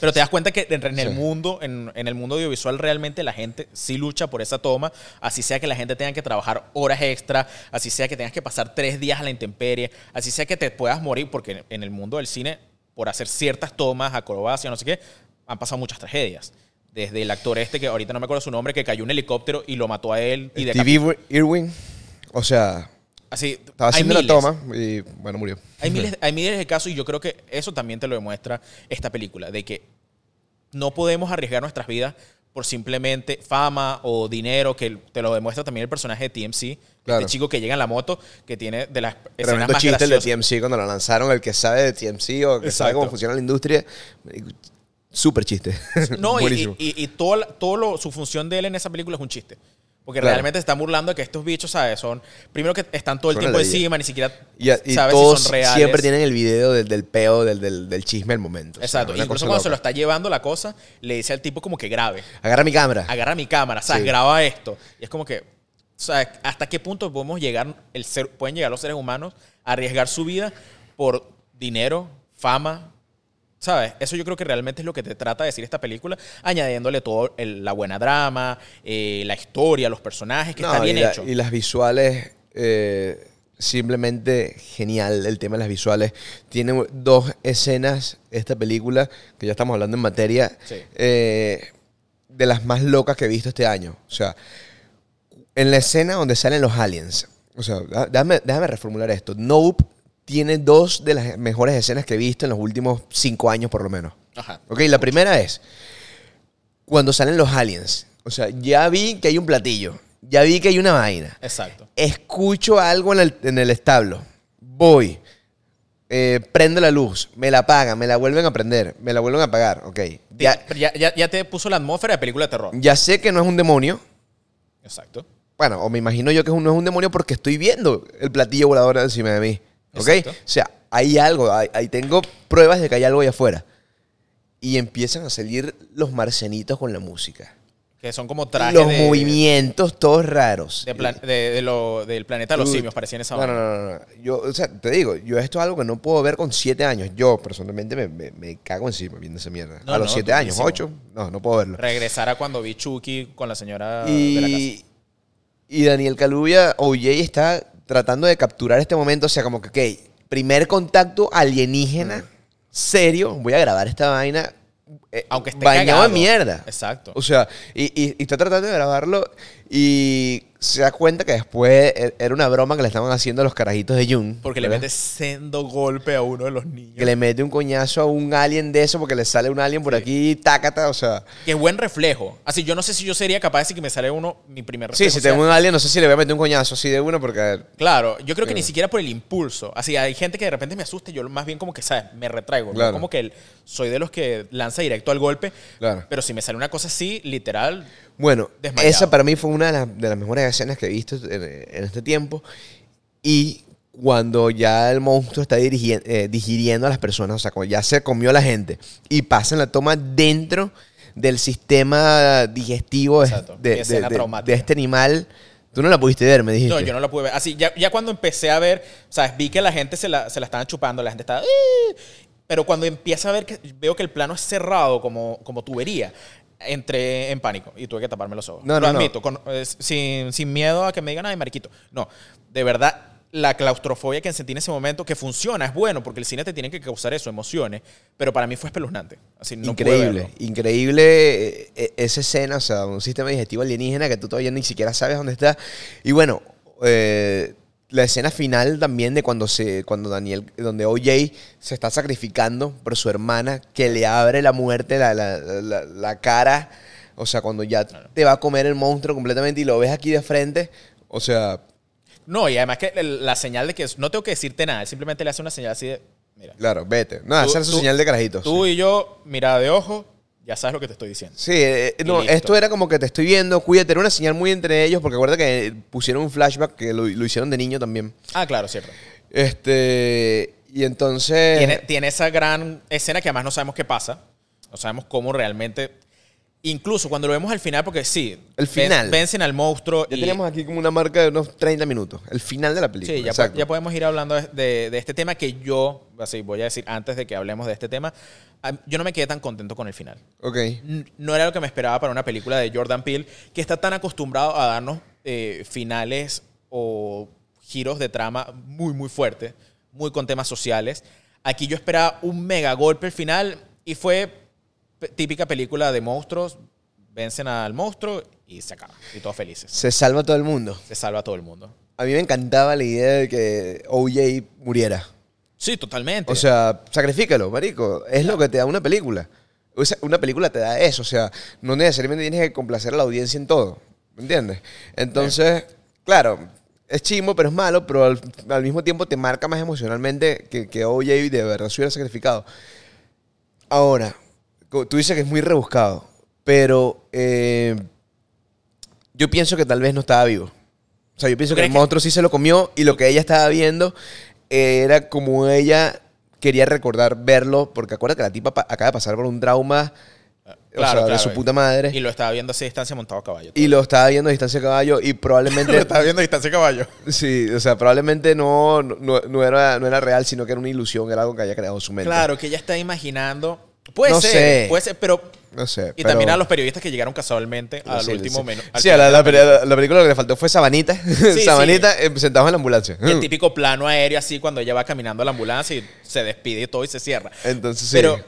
Pero te das cuenta que en, en el Sí. mundo, en, en el mundo audiovisual, realmente la gente sí lucha por esa toma. Así sea que la gente tenga que trabajar horas extra, así sea que tengas que pasar tres días a la intemperie, así sea que te puedas morir, porque en el mundo del cine, por hacer ciertas tomas, acrobacia, no sé qué, han pasado muchas tragedias. Desde el actor este, que ahorita no me acuerdo su nombre, que cayó en un helicóptero y lo mató a él. Y. Steve Irwin, o sea, Así, estaba hay haciendo la toma y bueno, murió. Hay miles, hay miles de casos y yo creo que eso también te lo demuestra esta película, de que no podemos arriesgar nuestras vidas por simplemente fama o dinero, que te lo demuestra también el personaje de TMC, Claro. este chico que llega en la moto, que tiene de las escenas Tremendo más chiste el de. TMC cuando lo lanzaron. El que sabe de TMC o que sabe Exacto. cómo funciona la industria. Súper chiste. No, y, y, y- todo, todo lo- su función de él en esa película es un chiste. Porque Claro. realmente se están burlando de que estos bichos, ¿sabes? Son, primero que están todo el Son tiempo encima, ni siquiera Y, y sabes todos si son reales. siempre tienen el video del, del peo, del, del, del chisme del momento. O sea, Exacto. una Incluso cuando se lo está llevando la cosa, le dice al tipo como que grabe. Agarra mi cámara. agarra mi cámara, ¿sabes? Sí. Graba esto. Y es como que, ¿sabes? ¿Hasta qué punto podemos llegar, el ser, pueden llegar los seres humanos a arriesgar su vida por dinero, fama? ¿Sabes? Eso yo creo que realmente es lo que te trata de decir esta película, añadiéndole todo el- la buena drama, eh, la historia, los personajes, que No, está bien y, la- hecho. y las visuales eh, simplemente genial el tema de las visuales. Tiene dos escenas, esta película, que ya estamos hablando en materia, Sí. eh, de las más locas que he visto este año. O sea, en la escena donde salen los aliens. O sea, déjame, déjame reformular esto. Nope tiene dos de las mejores escenas que he visto en los últimos cinco años, por lo menos. Ajá. Ok, la primera es cuando salen los aliens. O sea, ya vi que hay un platillo. Ya vi que hay una vaina. Exacto. Escucho algo en el, en el establo. Voy. eh, prendo la luz. Me la apagan. Me la vuelven a prender. Me la vuelven a apagar. Ok. Ya, Ya, ya, ya te puso la atmósfera de película de terror. ya sé que no es un demonio. Exacto. Bueno, o me imagino yo que no es un demonio porque estoy viendo el platillo volador encima de mí. ¿Ok? Exacto. O sea, hay algo. Ahí ahí tengo pruebas de que hay algo allá afuera. Y empiezan a salir los marcianitos con la música. Que son como trajes los de, movimientos todos raros. de plan- de- lo- del planeta de los simios, parecían esa No, no, no, no, no. Yo, o sea, te digo, yo esto es algo que no puedo ver con siete años. Yo, personalmente, me, me- me cago encima viendo esa mierda. No, a los no, siete años, ocho, no, no puedo verlo. Regresar a cuando vi Chucky con la señora de la casa. Y, y Daniel Calubia, OJ, está tratando de capturar este momento. O sea, como que, ok, primer contacto alienígena, serio, voy a grabar esta vaina. Eh, Aunque esté bañado cagado. en mierda. Exacto. O sea, y, y- y está tratando de grabarlo y se da cuenta que después e- era una broma que le estaban haciendo a los carajitos de Jun. Porque le mete sendo golpe a uno de los niños. Que le mete un coñazo a un alien de eso porque le sale un alien por aquí, tácata, o sea. Que buen reflejo. Así, yo no sé si yo sería capaz de decir que me sale uno, mi primer Sí, reflejo. si sea- tengo un alien, no sé si le voy a meter un coñazo así de uno porque. Claro, yo creo que ni siquiera por el impulso. Así, hay gente que de repente me asusta y yo más bien como que, ¿sabes? Me retraigo. Como que soy de los que lanza directo al golpe. Claro. Pero si me sale una cosa así, literal, Bueno, Desmayado. esa para mí fue una de las, de las mejores escenas que he visto en, en este tiempo. Y cuando ya el monstruo está dirigi- eh, digiriendo a las personas, o sea, cuando ya se comió a la gente y pasan la toma dentro del sistema digestivo de, de- de- de- este animal, tú no la pudiste ver, me dijiste. No, yo no lo pude ver. Así, ya, ya cuando empecé a ver, ¿sabes? Vi que la gente se la, se la estaban chupando, la gente estaba... Pero cuando empieza a ver que veo que el plano es cerrado como, como tubería, entré en pánico y tuve que taparme los ojos. No, lo no, no. admito, con- eh, sin, sin miedo a que me digan, ay, mariquito. No, de verdad, la claustrofobia que sentí en ese momento, que funciona, es bueno, porque el cine te tiene que causar eso, emociones, pero para mí fue espeluznante. Así, no pude increíble, increíble eh, eh, esa escena, o sea, un sistema digestivo alienígena que tú todavía ni siquiera sabes dónde está. Y bueno, eh, la escena final también de cuando se, cuando Daniel, donde OJ se está sacrificando por su hermana, que le abre la muerte, la, la, la- la cara, o sea, cuando ya te va a comer el monstruo completamente y lo ves aquí de frente, o sea, No, y además que la señal de que no tengo que decirte nada, simplemente le hace una señal así de, mira. claro, vete. No, esa es su tú- señal de carajitos. Tú sí. y yo, mirada de ojo, ya sabes lo que te estoy diciendo. Sí, eh, Y no, listo. esto era como que te estoy viendo, cuídate, era una señal muy entre ellos, porque acuérdate que pusieron un flashback que lo, lo hicieron de niño también. Ah, claro, cierto. Este, y entonces... Tiene, tiene esa gran escena que además no sabemos qué pasa. No sabemos cómo realmente. Incluso cuando lo vemos al final, porque sí. El ven- final. Vencen al monstruo. ya y- tenemos aquí como una marca de unos 30 minutos, el final de la película. Sí, ya, exacto. ya podemos ir hablando de, de- de este tema que yo, así voy a decir antes de que hablemos de este tema, a- yo no me quedé tan contento con el final. Ok. N- No era lo que me esperaba para una película de Jordan Peele, que está tan acostumbrado a darnos eh, finales o giros de trama muy, muy fuertes, muy con temas sociales. Aquí yo esperaba un mega golpe al final y fue típica película de monstruos, vencen al monstruo y se acaba. Y todos felices. Se salva todo el mundo. Se salva a todo el mundo. A mí me encantaba la idea de que OJ muriera. Sí, totalmente. O sea, sacrifícalo, marico. Es lo que te da una película. O sea, una película te da eso. O sea, no necesariamente tienes que complacer a la audiencia en todo. ¿Me entiendes? Entonces, claro, es chimo, pero es malo, pero al, al mismo tiempo te marca más emocionalmente que, que OJ de verdad se hubiera sacrificado. Ahora, tú dices que es muy rebuscado, pero eh, yo pienso que tal vez no estaba vivo. O sea, yo pienso ¿Tú que el que- monstruo sí se lo comió y lo que ella estaba viendo era como ella quería recordar verlo, porque acuérdate que la tipa pa- acaba de pasar por un trauma o Claro, de su puta madre y y, lo estaba viendo así a distancia montado a caballo. lo estaba viendo a distancia de caballo y probablemente... lo estaba viendo a distancia a caballo. sí, o sea, probablemente no, no, no era, no era real, sino que era una ilusión, era algo que había creado su mente. Claro, que ella está imaginando. Puede No ser, sé. puede ser, pero no sé. Y pero- también a los periodistas que llegaron casualmente al Sí, último sí. menú. Sí, a la, la, la- la película lo que le faltó fue Sabanita. sí. Sabanita eh, sentados en la ambulancia. El típico plano aéreo así cuando ella va caminando a la ambulancia y se despide y todo y se cierra. Entonces, sí. Pero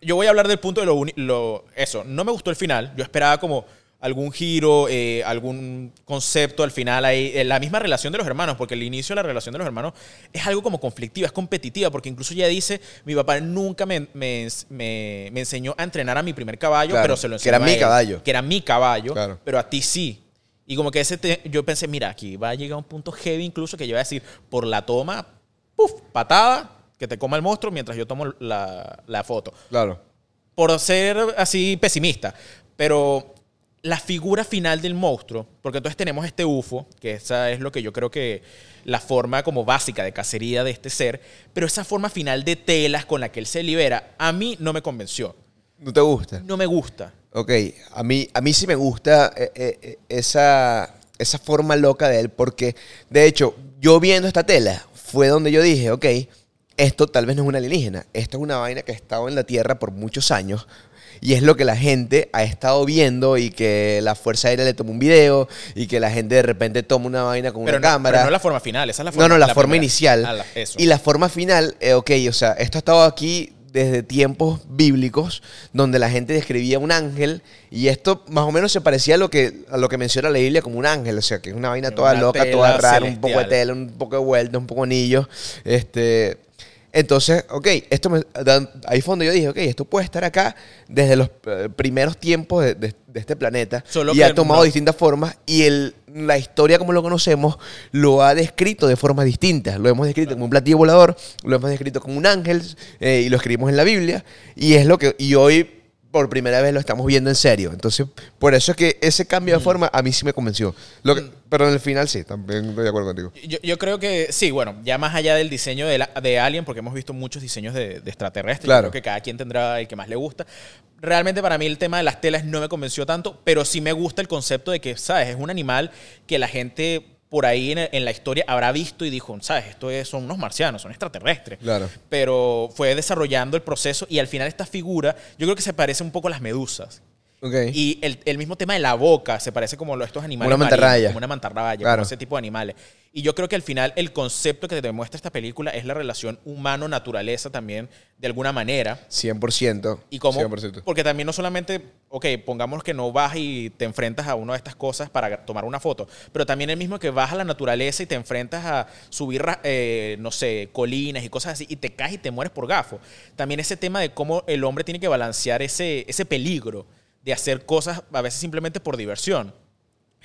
yo voy a hablar del punto de lo, lo- Eso, no me gustó el final. Yo esperaba como algún giro, eh, algún concepto al final ahí. eh, la misma relación de los hermanos, porque el inicio de la relación de los hermanos es algo como conflictiva, es competitiva, porque incluso ella dice, mi papá nunca me, me- me- me enseñó a entrenar a mi primer caballo, Claro, pero se lo que enseñó era a mi él, caballo. Que era mi caballo, Claro. pero a ti sí. Y como que ese te- yo pensé, mira, aquí va a llegar un punto heavy incluso que yo voy a decir, por la toma, puf, patada, que te coma el monstruo mientras yo tomo la, la foto. Claro. Por ser así pesimista. Pero la figura final del monstruo, porque entonces tenemos este UFO, que esa es lo que yo creo que la forma como básica de cacería de este ser, pero esa forma final de telas con la que él se libera, a mí no me convenció. ¿No te gusta? No me gusta. Ok, a mí, a mí sí me gusta eh, eh, eh, esa, esa forma loca de él, porque de hecho, yo viendo esta tela, fue donde yo dije, ok, esto tal vez no es una alienígena, esto es una vaina que ha estado en la Tierra por muchos años. Y es lo que la gente ha estado viendo y que la Fuerza Aérea le toma un video y que la gente de repente toma una vaina con Pero una no, cámara. pero no la forma final, esa es la forma No, no, la, forma primera. inicial. Ah, la- eso. Y la forma final, eh, ok, o sea, esto ha estado aquí desde tiempos bíblicos, donde la gente describía un ángel, y esto más o menos se parecía a lo que, a lo que menciona la Biblia como un ángel, o sea, que es una vaina toda Una loca, toda rara, un poco de tela, un poco de vuelta, un poco de anillo. Este, entonces, ok, esto me, ahí fue donde yo dije, ok, esto puede estar acá desde los eh, primeros tiempos de, de- de este planeta Solo y que ha tomado no- distintas formas y el, la historia como lo conocemos lo ha descrito de formas distintas. Lo hemos descrito como un platillo volador, lo hemos descrito como un ángel eh, y lo escribimos en la Biblia y es lo que y hoy por primera vez lo estamos viendo en serio. Entonces, por eso es que ese cambio de forma a mí sí me convenció. Lo que- pero en el final sí, también estoy de acuerdo contigo. Yo, yo creo que sí, bueno, ya más allá del diseño de, la- de Alien, porque hemos visto muchos diseños de, de extraterrestres, yo Claro. creo que cada quien tendrá el que más le gusta. Realmente para mí el tema de las telas no me convenció tanto, pero sí me gusta el concepto de que, ¿sabes? Es un animal que la gente por ahí en, en la historia habrá visto y dijo, ¿sabes? Esto es- son unos marcianos, son extraterrestres. Claro. Pero fue desarrollando el proceso y al final esta figura, yo creo que se parece un poco a las medusas. Ok. Y el, el mismo tema de la boca se parece como lo- estos animales. Una marinos, mantarraya. Como una mantarraya, Claro. como ese tipo de animales. Y yo creo que al final el concepto que te demuestra esta película es la relación humano-naturaleza también, de alguna manera. 100%. Y cómo, 100%. porque también no solamente, ok, pongamos que no vas y te enfrentas a una de estas cosas para tomar una foto, pero también el mismo que vas a la naturaleza y te enfrentas a subir, eh, no sé, colinas y cosas así, y te caes y te mueres por gafo. También ese tema de cómo el hombre tiene que balancear ese, ese peligro de hacer cosas a veces simplemente por diversión.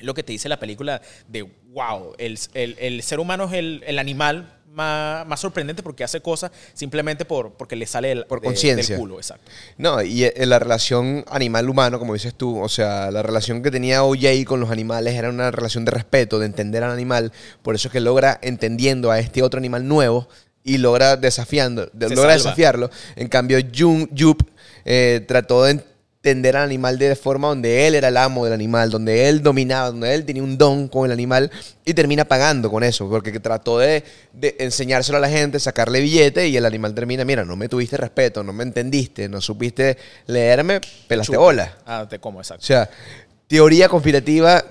Lo que te dice la película de, wow, el, el- el ser humano es el, el animal más, más sorprendente porque hace cosas simplemente por, porque le sale el, Por de- conciencia. del culo, exacto. No, y eh, la relación animal-humano, como dices tú, o sea, la relación que tenía OJ con los animales era una relación de respeto, de entender al animal, por eso es que logra entendiendo a este otro animal nuevo y logra desafiando, Se logra salva. desafiarlo. En cambio, Jun, Jup eh, trató de entender al animal de forma donde él era el amo del animal, donde él dominaba, donde él tenía un don con el animal y termina pagando con eso, porque trató de, de enseñárselo a la gente, sacarle billete y el animal termina, mira, no me tuviste respeto, no me entendiste, no supiste leerme, pelaste Chupa. bola. Ah, te como, O exacto. sea, teoría conspirativa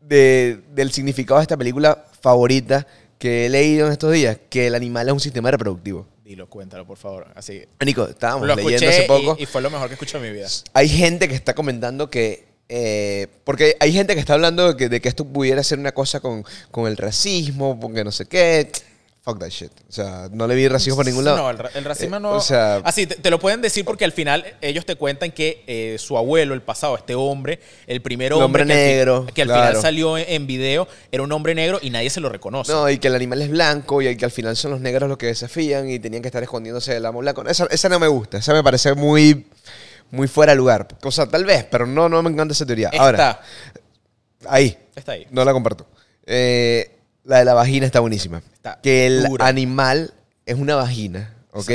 de- del significado de esta película favorita que he leído en estos días, que el animal es un sistema reproductivo. Cuéntalo, por favor. Así. Nico, estábamos Lo leyendo hace poco. y, y fue lo mejor que escuché en mi vida. Hay gente que está comentando que. eh, porque hay gente que está hablando de que, de que esto pudiera ser una cosa con, con el racismo, porque no sé qué. Fuck that shit. O sea, no le vi racismo por ningún lado. No, el, ra- el racismo Eh, no. O sea, Así, te, te lo pueden decir porque al final ellos te cuentan que eh, su abuelo, el pasado, este hombre, el primer El hombre, hombre al negro, que al final salió en, en video, era un hombre negro y nadie se lo reconoce. no, y que el animal es blanco y que al final son los negros los que desafían y tenían que estar escondiéndose del amo blanco. Esa, esa no me gusta. Esa me parece muy, muy fuera de lugar. O sea, tal vez, pero no, no me encanta esa teoría. Ahora, está, ahí. está ahí. No la comparto. Eh, la de la vagina está buenísima. Está que el dura. animal es una vagina, ¿ok?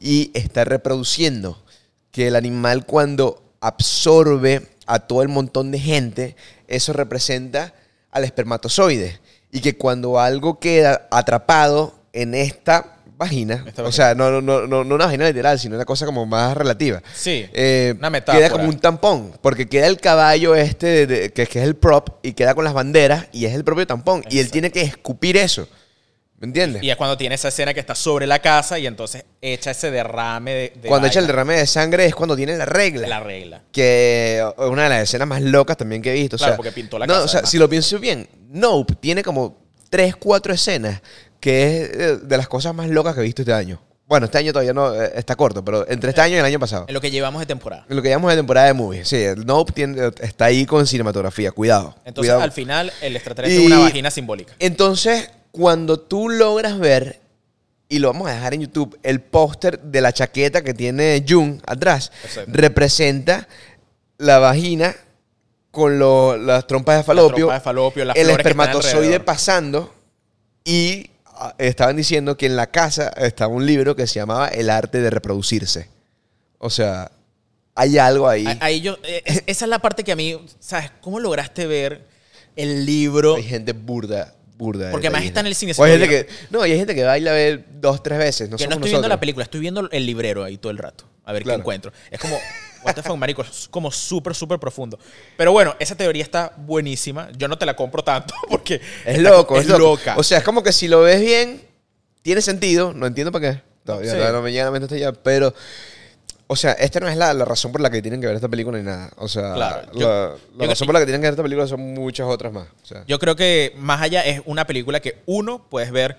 Y está reproduciendo. Que el animal cuando absorbe a todo el montón de gente, eso representa al espermatozoide. Y que cuando algo queda atrapado en esta vagina. O sea, no, no, no, no no una vagina literal, sino una cosa como más relativa. Sí, Eh, una metáfora. Queda como un tampón, porque queda el caballo este, de- de- que, que es el prop, y queda con las banderas, y es el propio tampón. Y él Exacto. tiene que escupir eso. ¿Me entiendes? Y es cuando tiene esa escena que está sobre la casa y entonces echa ese derrame de. de cuando echa el vaina. derrame de sangre es cuando tiene la regla. La regla. que es una de las escenas más locas también que he visto. O Claro, sea, porque pintó la no, casa, O sea, además. si lo pienso bien, Nope tiene como tres, cuatro escenas que es eh, de las cosas más locas que he visto este año. Bueno, este año todavía no eh, está corto, pero entre este año y el año pasado. En lo que llevamos de temporada. En lo que llamamos de temporada de movies. Sí, el Nope tiene- está ahí con cinematografía. Cuidado. Entonces, cuidado. al final, el extraterrestre Y- es una vagina simbólica. Entonces, cuando tú logras ver, y lo vamos a dejar en YouTube, el póster de la chaqueta que tiene Jung atrás, representa la vagina con lo- las trompas de falopio, trompa de falopio, las el espermatozoide pasando, y estaban diciendo que en la casa estaba un libro que se llamaba El arte de reproducirse. O sea, hay algo ahí. Ahí- yo, eh, es- esa es la parte que a mí, ¿sabes? ¿Cómo lograste ver el libro? Hay gente burda, burda. Porque además está en el cine, O hay gente que, no, y hay gente que baila a ver dos, tres veces. No que no estoy viendo la película, estoy viendo el librero ahí todo el rato. A ver Claro. qué encuentro. Es como, what the fuck, marico, es como súper, súper profundo. Pero bueno, esa teoría está buenísima. Yo no te la compro tanto porque... Es está- loco, es loco. loca. O sea, es como que si lo ves bien, tiene sentido. No entiendo para qué. Todavía Sí. todavía no me llega a la mente hasta allá, pero. O sea, esta no es la, la razón por la que tienen que ver esta película ni nada. O sea, Claro, la, yo- la yo- razón por la que tienen que ver esta película son muchas otras más. O sea, Yo creo que más allá es una película que uno puedes ver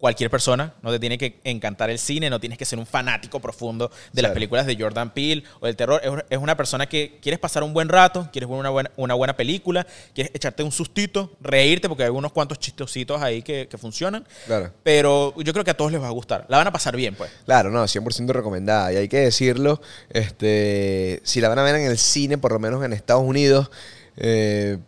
cualquier persona, no te tiene que encantar el cine, no tienes que ser un fanático profundo de las películas de Jordan Peele o del terror. Es una- Es una persona que quieres pasar un buen rato, quieres ver una buena, una buena película, quieres echarte un sustito, reírte, porque hay unos cuantos chistositos ahí que, que funcionan. claro. Pero yo creo que a todos les va a gustar. La van a pasar bien, pues. Claro, no, 100% recomendada. Y hay que decirlo, este, si la van a ver en el cine, por lo menos en Estados Unidos, eh,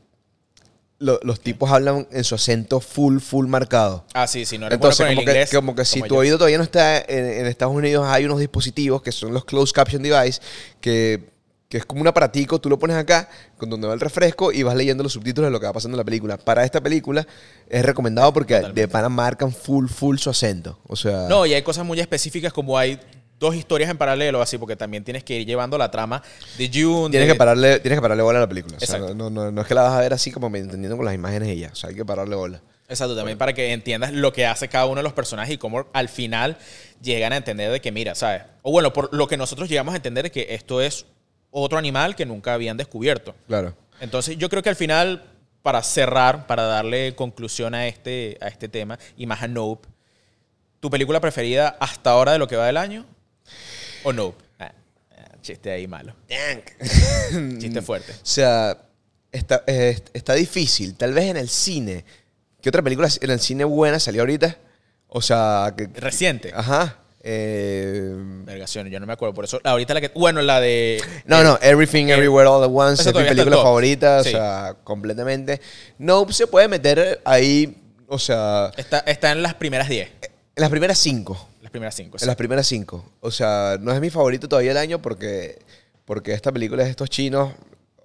lo- los tipos hablan en su acento full, full marcado. Ah, sí, sí, no eres Entonces, bueno con como el que, inglés. como que si como tu yo. oído todavía no está en, en Estados Unidos, hay unos dispositivos que son los closed caption device, que, que es como un aparatico, tú lo pones acá, con donde va el refresco, y vas leyendo los subtítulos de lo que va pasando en la película. Para esta película es recomendado porque de pana marcan full, full su acento. O sea, No, y hay cosas muy específicas como hay dos historias en paralelo, así, porque también tienes que ir llevando la trama de June. tienes de- que pararle, tienes que pararle bola a la película. O sea, Exacto. no, no, no es que la vas a ver así como entendiendo con las imágenes y ya. O sea, hay que pararle bola. Exacto, también para que entiendas lo que hace cada uno de los personajes y cómo al final llegan a entender de que, mira, ¿sabes? O bueno, por lo que nosotros llegamos a entender de que esto es otro animal que nunca habían descubierto. Claro. Entonces, yo creo que al final, para cerrar, para darle conclusión a este, a este tema y más a Nope, ¿tu película preferida hasta ahora de lo que va del año? ¿O no? Ah, ah, chiste ahí malo. chiste fuerte. O sea, está, eh, está difícil. Tal vez en el cine. ¿Qué otra película en el cine buena salió ahorita? O sea... Que, Reciente. Ajá. Eh, Vergación, yo no me acuerdo por eso. Ahorita la que. Bueno, la de. No, eh, no, Everything eh, Everywhere All at Once es mi película favorita, sí. o sea, completamente. No se puede meter ahí, o sea. Está, está en las primeras 10. En las primeras 5 primeras 5. En las primeras cinco. O sea, no es mi favorito todavía del año porque, porque esta película es de estos chinos.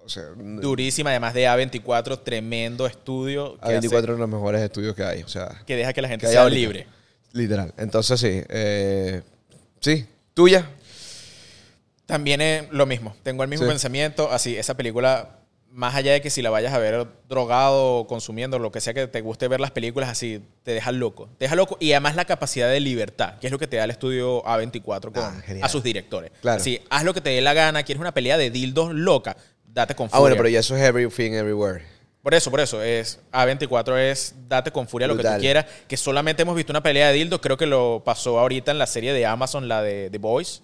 O sea, Durísima, además de A24, tremendo estudio. Que, A24 hace- es uno de los mejores estudios que hay. O sea, que deja que la gente que sea libre. Literal. Entonces sí. eh, sí. ¿Tuya? También es lo mismo. Tengo el mismo Sí. pensamiento. Así, esa película, más allá de que si la vayas a ver drogado o consumiendo, lo que sea que te guste ver las películas así, te deja loco. Te deja loco. Y además la capacidad de libertad, que es lo que te da el estudio A24 con, Ah, a sus directores. Claro. Así, haz lo que te dé la gana. Quieres una pelea de dildos loca, date con furia. Ah, bueno, pero ya eso es Everything Everywhere. Por eso, por eso, es A24 es date con furia lo que tú quieras. Que solamente hemos visto una pelea de dildos. Creo que lo pasó ahorita en la serie de Amazon, la de The Boys.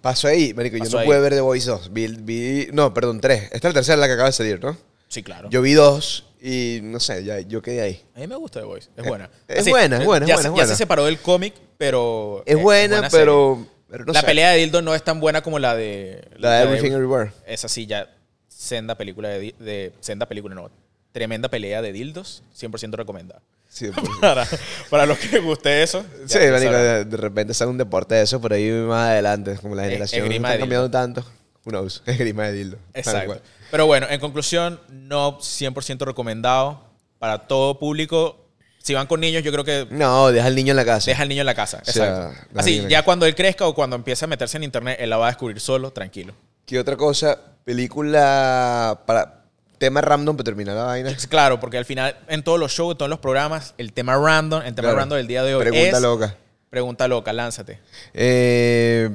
Pasó ahí, marico. Pasó yo no ahí. pude ver The Voice 2. Vi, vi- no, perdón, 3. Esta es la tercera la que acaba de salir, ¿no? Sí, claro. Yo vi dos y no sé, ya, yo quedé ahí. A mí me gusta The Voice. Es Eh, buena. es buena, es buena, es ya, buena, se- es ya buena. se separó del cómic, pero. Es buena, serie. pero, pero no la sé. pelea de dildos no es tan buena como la de. La de Everything Everywhere. Esa sí, ya. Senda película de, di- de. Senda película, no. Tremenda pelea de dildos. 100% recomendada. Para, para los que les guste eso. Sí, marico, de, de repente sale un deporte de eso por ahí más adelante, como la generación está cambiando tanto. Who knows? Esgrima de dildo. Exacto. Pero bueno, en conclusión, no 100% recomendado para todo público. Si van con niños, yo creo que No, deja al niño en la casa. deja al niño en la casa. O sea, Exacto. Así, ya casa. cuando él crezca o cuando empiece a meterse en internet, él la va a descubrir solo, tranquilo. ¿Qué otra cosa? Película para tema random para terminar la vaina. Claro, porque al final, en todos los shows, en todos los programas, el tema random, el tema Claro. random del día de hoy Pregunta es... loca. Pregunta loca, lánzate. Eh,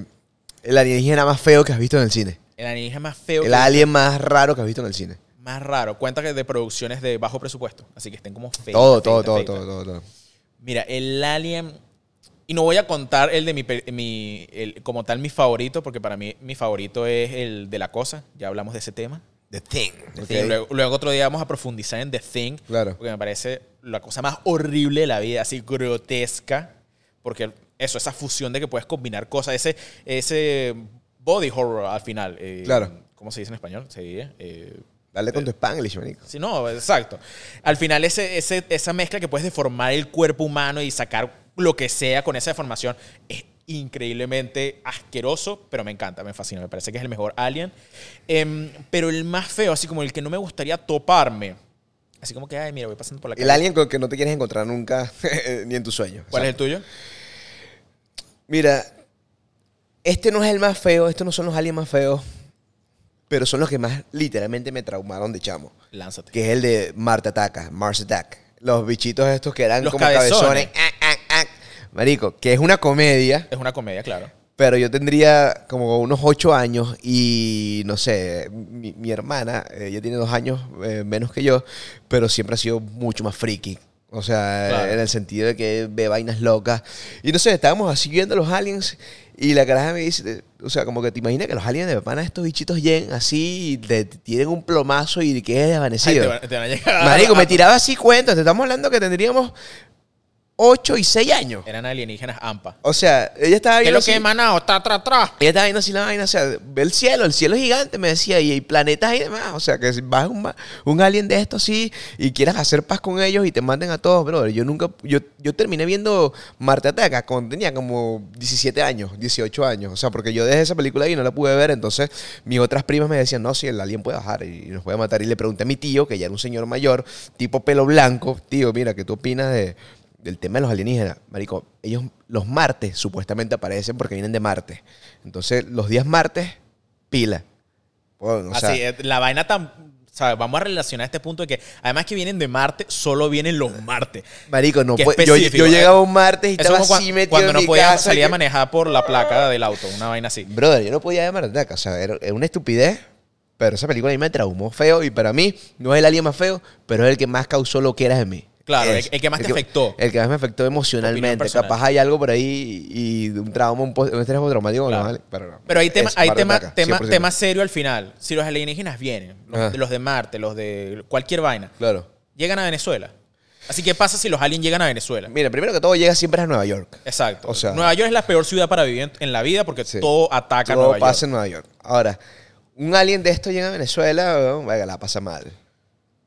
el alienígena más feo que has visto en el cine. El alienígena más feo. El que- alien más raro que has visto en el cine. Más raro. Cuenta que de producciones de bajo presupuesto. Así que estén como feos. Todo, todo, todo, todo, todo, todo. Mira, el Alien. Y no voy a contar el de mi, mi- el- como tal mi favorito, porque para mí mi favorito es el de la cosa. Ya hablamos de ese tema. The Thing. The ok. Thing. Luego, luego otro día vamos a profundizar en The Thing. Claro. Porque me parece la cosa más horrible de la vida, así grotesca. Porque eso, esa fusión de que puedes combinar cosas, ese, ese body horror al final. eh, Claro. ¿Cómo se dice en español? Sí, eh, Dale con tu Spanglish, manico. Sí, no, exacto. Al final ese, ese- esa mezcla que puedes deformar el cuerpo humano y sacar lo que sea con esa deformación es increíblemente asqueroso, pero me encanta, me fascina, me parece que es el mejor Alien. Em, pero el más feo, así como el que no me gustaría toparme, así como que, ay, mira, voy pasando por la calle. El alien con el que no te quieres encontrar nunca, ni en tus sueños. ¿Cuál es el tuyo? Mira, este no es el más feo, estos no son los aliens más feos, pero son los que más literalmente me traumaron de chamo. Lánzate. Que es el de Marte Ataca, Mars Attack. Los bichitos estos que eran Los como cabezones. cabezones. Marico, que es una comedia. Es una comedia, claro. Pero yo tendría como unos ocho años y no sé, mi, mi hermana, ella tiene dos años eh, menos que yo, pero siempre ha sido mucho más friki. O sea, Claro. en el sentido de que ve vainas locas. Y no sé, estábamos así viendo los aliens y la caraja me dice, o sea, como que te imaginas que los aliens de pana estos bichitos lleguen así y te tienen un plomazo y quedes Ay, desvanecido. te, van, te van a llegar. Marico, me tiraba así cuentos, te estamos hablando que tendríamos ocho y seis años. Eran alienígenas AMPA. O sea, ella estaba ¿Qué es viendo lo que he emanado? Tra, tra, tra. ella estaba viendo así la vaina, o sea, ve el cielo, el cielo es gigante, me decía, y hay planetas y demás. O sea, que si vas un, un alien de estos así y quieras hacer paz con ellos y te manden a todos, brother. Yo nunca, yo, yo terminé viendo Marte Ataca cuando tenía como 17 años, 18 años. O sea, porque yo dejé esa película ahí y no la pude ver. Entonces, mis otras primas me decían, no, si el alien puede bajar y nos puede matar. Y le pregunté a mi tío, que ya era un señor mayor, tipo pelo blanco, tío, mira, ¿qué tú opinas de, del tema de los alienígenas? Marico, ellos los martes supuestamente aparecen porque vienen de Marte. Entonces, los días martes, pila. Bueno, o sea, Así, eh, la vaina tan. ¿sabes? Vamos a relacionar este punto de que, además que vienen de Marte, solo vienen los martes. marico, no puede- yo, yo eh. llegaba un martes y Eso estaba así cuan- metido cuando en no mi podías casa salir a que- manejar por la placa del auto, una vaina así. Brother, yo no podía llamar ataque. O sea, era una estupidez. Pero esa película a mí me traumó feo. Y para mí, no es el alien más feo, pero es el que más causó lo que eras en mí. Claro, Es- el- el que más te afectó. El que más me afectó emocionalmente. Capaz hay algo por ahí y un trauma, un, un estrés traumático. Claro. no vale, pero, no. Pero hay tema, hay tema, tema, 100%. tema serio al final. Si los alienígenas vienen, los, de Marte, los de cualquier vaina, Claro. llegan a Venezuela. Así que, ¿qué pasa si los aliens llegan a Venezuela? Mira, primero que todo llega siempre a Nueva York. Exacto. O sea- Nueva York es la peor ciudad para vivir en, la vida porque Sí. todo ataca a Todo Nueva pasa York. en Nueva York. Ahora, un alien de esto llega a Venezuela, venga, la pasa mal.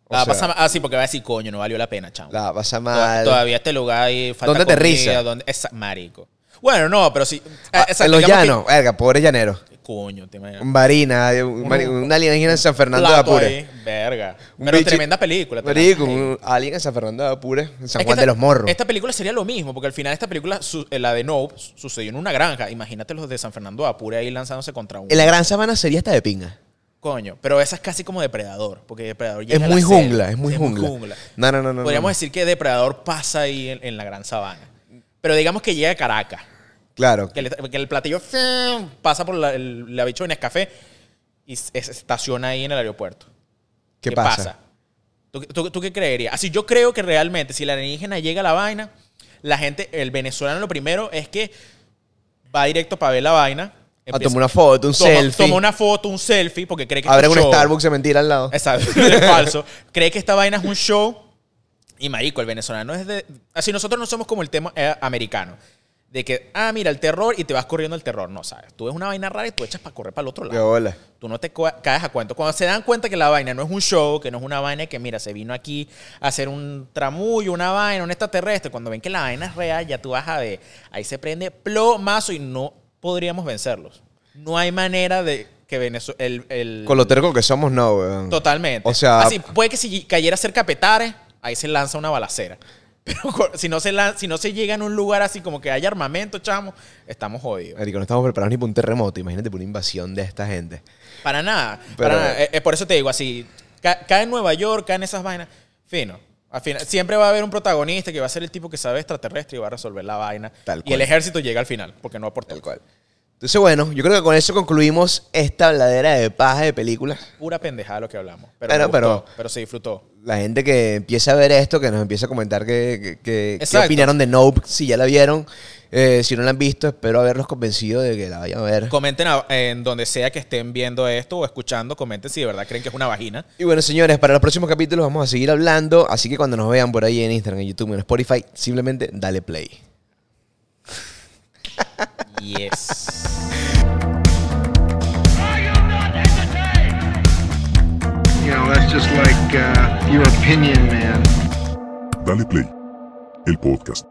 O La sea, pasa así porque va a decir, coño, no valió la pena, chamo. La pasa mal. Todavía este lugar ahí falta ¿Dónde aterriza? donde- esa- marico. Bueno, no, pero sí. Ah, eh, exacto, en los que- llanos, verga, pobre llanero. Coño, te imaginas. Un Varina, un, mari- un alienígena en San Fernando de Apure. ahí, Verga. Un Pero bichi- tremenda película. Marico, un alien en San Fernando de Apure, en San Es Juan esta- de los Morros. Esta película sería lo mismo, porque al final esta película, su- eh, la de su- sucedió en una granja. Imagínate los de San Fernando de Apure ahí lanzándose contra un... En la Gran Sabana sería esta de pinga. Coño, pero esa es casi como Depredador, porque Depredador Es llega a la muy selva. jungla, es muy jungla. No, no, no, no. Podríamos no. decir que Depredador pasa ahí en, en la Gran Sabana. Pero digamos que llega a Caracas. Claro. Que, le- que el platillo pasa por la, el, la bicho en Nescafé y se estaciona ahí en el aeropuerto. ¿Qué, pasa? ¿Tú, tú, tú qué creerías? Así yo creo que realmente si la alienígena llega a la vaina, la gente, el venezolano lo primero es que va directo para ver la vaina. A tomar una foto, un toma, selfie. Toma una foto, un selfie, porque cree que Abre es un show. Starbucks de mentira al lado. Exacto, es falso. Cree que esta vaina es un show. Y marico, el venezolano es de. Así nosotros no somos como el tema eh, americano. De que, ah, mira, el terror y te vas corriendo el terror. No, ¿sabes? Tú ves una vaina rara y tú echas para correr para el otro lado. bola. Tú no te caes a cuento. Cuando se dan cuenta que la vaina no es un show, que no es una vaina que, mira, se vino aquí a hacer un tramullo, una vaina, un extraterrestre, cuando ven que la vaina es real, ya tú vas a ver. Ahí se prende plomazo y no podríamos vencerlos. No hay manera de que Venezuela. El, el- Con lo terco que somos, no, weón. Totalmente. O sea- Así, puede que si cayera cerca Petare, ahí se lanza una balacera. Pero si no, se la- si no se llega en un lugar así como que haya armamento, chamo, estamos jodidos. Marico, no estamos preparados ni para un terremoto. Imagínate por una invasión de esta gente. Para nada. Pero- para nada. Eh, eh, por eso te digo, así, ca- cae en Nueva York, caen esas vainas, fino. Al final, siempre va a haber un protagonista que va a ser el tipo que sabe extraterrestre y va a resolver la vaina. Tal y cual. el ejército llega al final, porque no aporta. Tal cual. Entonces, bueno, yo creo que con eso concluimos esta habladera de paja de películas. Pura pendejada lo que hablamos. Pero, me gustó, pero- pero se disfrutó. La gente que empieza a ver esto, que nos empieza a comentar que, que- que- qué opinaron de Nope, si ya la vieron. Eh, si no la han visto, espero haberlos convencido de que la vayan a ver. Comenten a- en donde sea que estén viendo esto o escuchando, comenten si de verdad creen que es una vagina. Y bueno, señores, para los próximos capítulos vamos a seguir hablando. Así que cuando nos vean por ahí en Instagram, en YouTube, en Spotify, simplemente dale play. Yes. You know, that's just like uh, your opinion, man. Dale Play, el podcast.